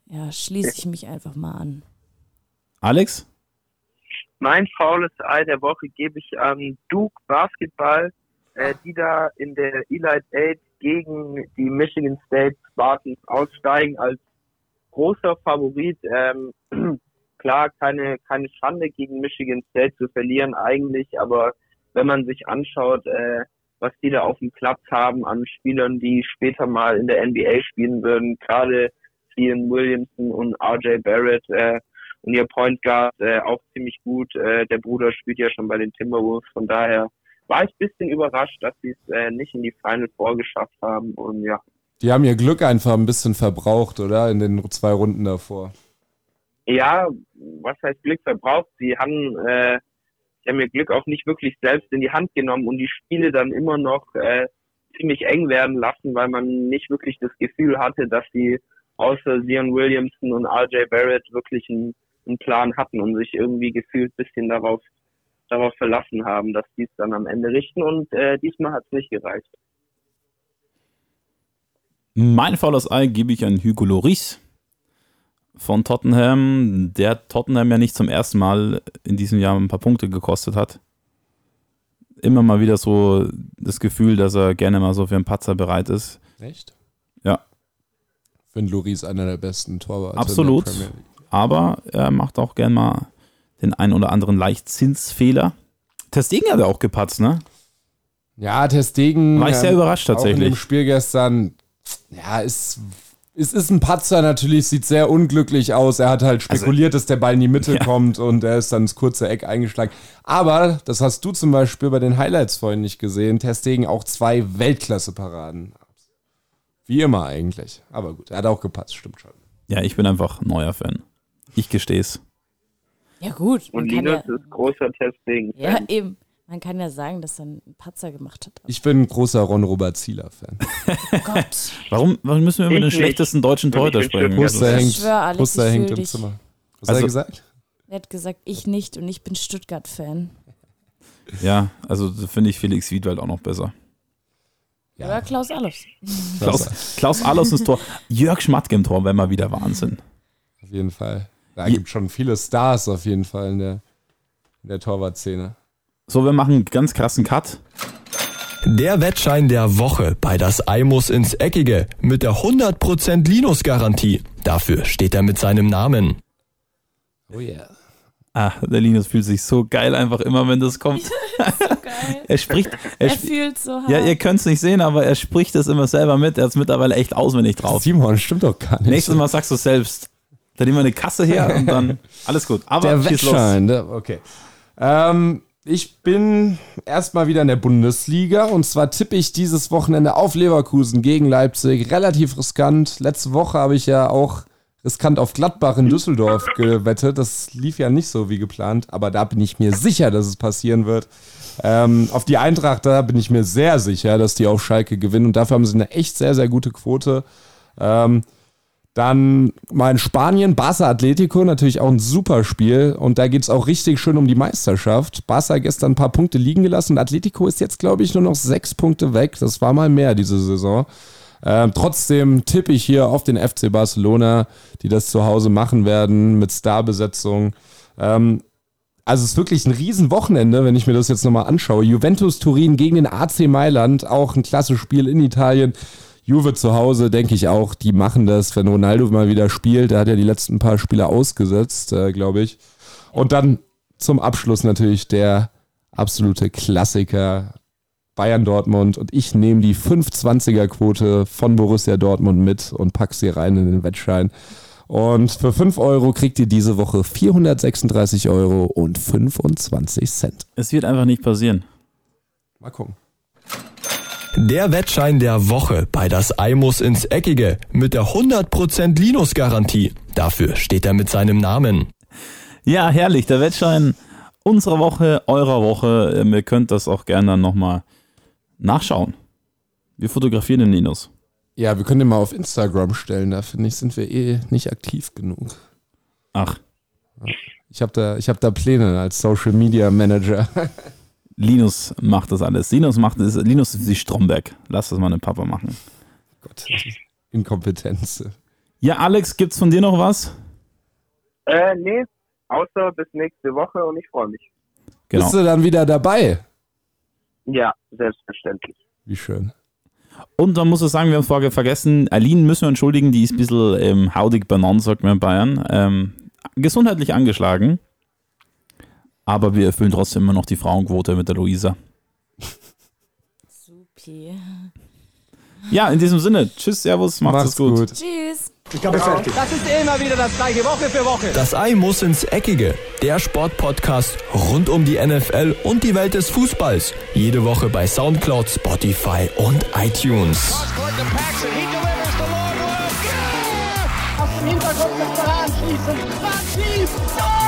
Ja, schließe ich mich einfach mal an. Alex? Mein faules Ei der Woche gebe ich an Duke Basketball, äh, die da in der Elite 8 gegen die Michigan State Spartans aussteigen als großer Favorit. Ähm, klar, keine, keine Schande gegen Michigan State zu verlieren eigentlich, aber wenn man sich anschaut, äh, was die da auf dem Platz haben an Spielern, die später mal in der NBA spielen würden, gerade Ian Williamson und RJ Barrett äh, und ihr Point Guard äh, auch ziemlich gut. Äh, der Bruder spielt ja schon bei den Timberwolves, von daher war ich ein bisschen überrascht, dass sie es äh, nicht in die Final Four geschafft haben und ja. Die haben ihr Glück einfach ein bisschen verbraucht, oder? In den zwei Runden davor. Ja, was heißt Glück verbraucht? Sie haben äh, haben ihr Glück auch nicht wirklich selbst in die Hand genommen und die Spiele dann immer noch äh, ziemlich eng werden lassen, weil man nicht wirklich das Gefühl hatte, dass sie außer Zion Williamson und RJ Barrett wirklich einen, einen Plan hatten und sich irgendwie gefühlt bisschen darauf darauf verlassen haben, dass die es dann am Ende richten und äh, diesmal hat es nicht gereicht. Mein faules Ei gebe ich an Hugo Loris von Tottenham, der Tottenham ja nicht zum ersten Mal in diesem Jahr ein paar Punkte gekostet hat. Immer mal wieder so das Gefühl, dass er gerne mal so für einen Patzer bereit ist. Echt? Ja. Ich finde Loris einer der besten Torwarte. Absolut. Aber er macht auch gerne mal den einen oder anderen Leichtzinsfehler. Testegen hat er auch gepatzt, ne? Ja, Testegen. War ich sehr überrascht tatsächlich. Auch in dem Spiel gestern, ja, ist es ist ein Patzer natürlich, sieht sehr unglücklich aus. Er hat halt also, spekuliert, also, dass der Ball in die Mitte ja. kommt und er ist dann ins kurze Eck eingeschlagen. Aber, das hast du zum Beispiel bei den Highlights vorhin nicht gesehen, Testegen auch zwei Weltklasse-Paraden. Wie immer eigentlich. Aber gut, er hat auch gepatzt, stimmt schon. Ja, ich bin einfach neuer Fan. Ich gestehe es. Ja, gut. Und Linus ja, ist großer Testegen. Ja, eben. Man kann ja sagen, dass er einen Patzer gemacht hat. Ich bin ein großer Ron-Robert Zieler-Fan. oh Gott. Warum, warum müssen wir über den schlechtesten deutschen Torhüter sprechen? Puster hängt, schwör, Alex, Puster hängt im Zimmer. Was also, hat er gesagt? Er hat gesagt, ich nicht und ich bin Stuttgart-Fan. Ja, also finde ich Felix Wiedwald auch noch besser. Ja. Oder Klaus Allofs. Klaus, Klaus Allofs ins Tor. Jörg Schmatke im Tor wäre mal wieder Wahnsinn. Auf jeden Fall. Da gibt es schon viele Stars auf jeden Fall in der, in der Torwartszene. So, wir machen einen ganz krassen Cut. Der Wettschein der Woche bei das Ei muss ins Eckige mit der 100% Linus-Garantie. Dafür steht er mit seinem Namen. Oh yeah. Ah, der Linus fühlt sich so geil einfach immer, wenn das kommt. (laughs) so geil. er spricht. Er, er fühlt so hart. Ja, ihr könnt es nicht sehen, aber er spricht es immer selber mit. Er ist mittlerweile echt auswendig drauf. Simon, stimmt doch gar nicht. Nächstes Mal sagst du es selbst. Dann nehmen wir eine Kasse her und dann (laughs) alles gut. Aber der Wettschein, los. okay. Ähm, ich bin erstmal wieder in der Bundesliga und zwar tippe ich dieses Wochenende auf Leverkusen gegen Leipzig. Relativ riskant. Letzte Woche habe ich ja auch riskant auf Gladbach in Düsseldorf gewettet. Das lief ja nicht so wie geplant, aber da bin ich mir sicher, dass es passieren wird. Ähm, auf die Eintracht, da bin ich mir sehr sicher, dass die auf Schalke gewinnen und dafür haben sie eine echt sehr, sehr gute Quote. Ähm, dann mal in Spanien, Barça Atletico, natürlich auch ein super Spiel. Und da geht es auch richtig schön um die Meisterschaft. Barça gestern ein paar Punkte liegen gelassen. Atletico ist jetzt, glaube ich, nur noch sechs Punkte weg. Das war mal mehr diese Saison. Ähm, trotzdem tippe ich hier auf den FC Barcelona, die das zu Hause machen werden mit Starbesetzung. Ähm, also es ist wirklich ein Riesenwochenende, wenn ich mir das jetzt nochmal anschaue. Juventus Turin gegen den AC Mailand, auch ein klasse Spiel in Italien. Juve zu Hause, denke ich auch, die machen das, wenn Ronaldo mal wieder spielt. Der hat ja die letzten paar Spiele ausgesetzt, äh, glaube ich. Und dann zum Abschluss natürlich der absolute Klassiker Bayern Dortmund und ich nehme die 520er Quote von Borussia Dortmund mit und packe sie rein in den Wettschein. Und für 5 Euro kriegt ihr diese Woche 436 Euro und 25 Cent. Es wird einfach nicht passieren. Mal gucken. Der Wettschein der Woche bei das Ei muss ins Eckige mit der 100% Linus-Garantie. Dafür steht er mit seinem Namen. Ja, herrlich. Der Wettschein unserer Woche, eurer Woche. Ähm, ihr könnt das auch gerne dann nochmal nachschauen. Wir fotografieren den Linus. Ja, wir können den mal auf Instagram stellen. Da finde ich, sind wir eh nicht aktiv genug. Ach. Ich habe da, hab da Pläne als Social Media Manager. (laughs) Linus macht das alles. Linus macht das. Linus ist die Stromberg. Lass das mal den Papa machen. Gott, Inkompetenz. Ja, Alex, gibt's von dir noch was? Äh, nee, außer bis nächste Woche und ich freue mich. Genau. Bist du dann wieder dabei? Ja, selbstverständlich. Wie schön. Und man muss auch sagen, wir haben vorher vergessen, Aline müssen wir entschuldigen, die ist ein bisschen ähm, haudig benannt, sagt man in Bayern. Ähm, gesundheitlich angeschlagen. Aber wir erfüllen trotzdem immer noch die Frauenquote mit der Luisa. Supi. Ja, in diesem Sinne. Tschüss, Servus, macht's, Macht's es gut. gut. Tschüss. Ich habe fertig. Das ist immer wieder das gleiche, Woche für Woche. Das Ei muss ins Eckige. Der Sportpodcast rund um die NFL und die Welt des Fußballs. Jede Woche bei Soundcloud, Spotify und iTunes. Aus dem Hintergrund mit schießen. Tor!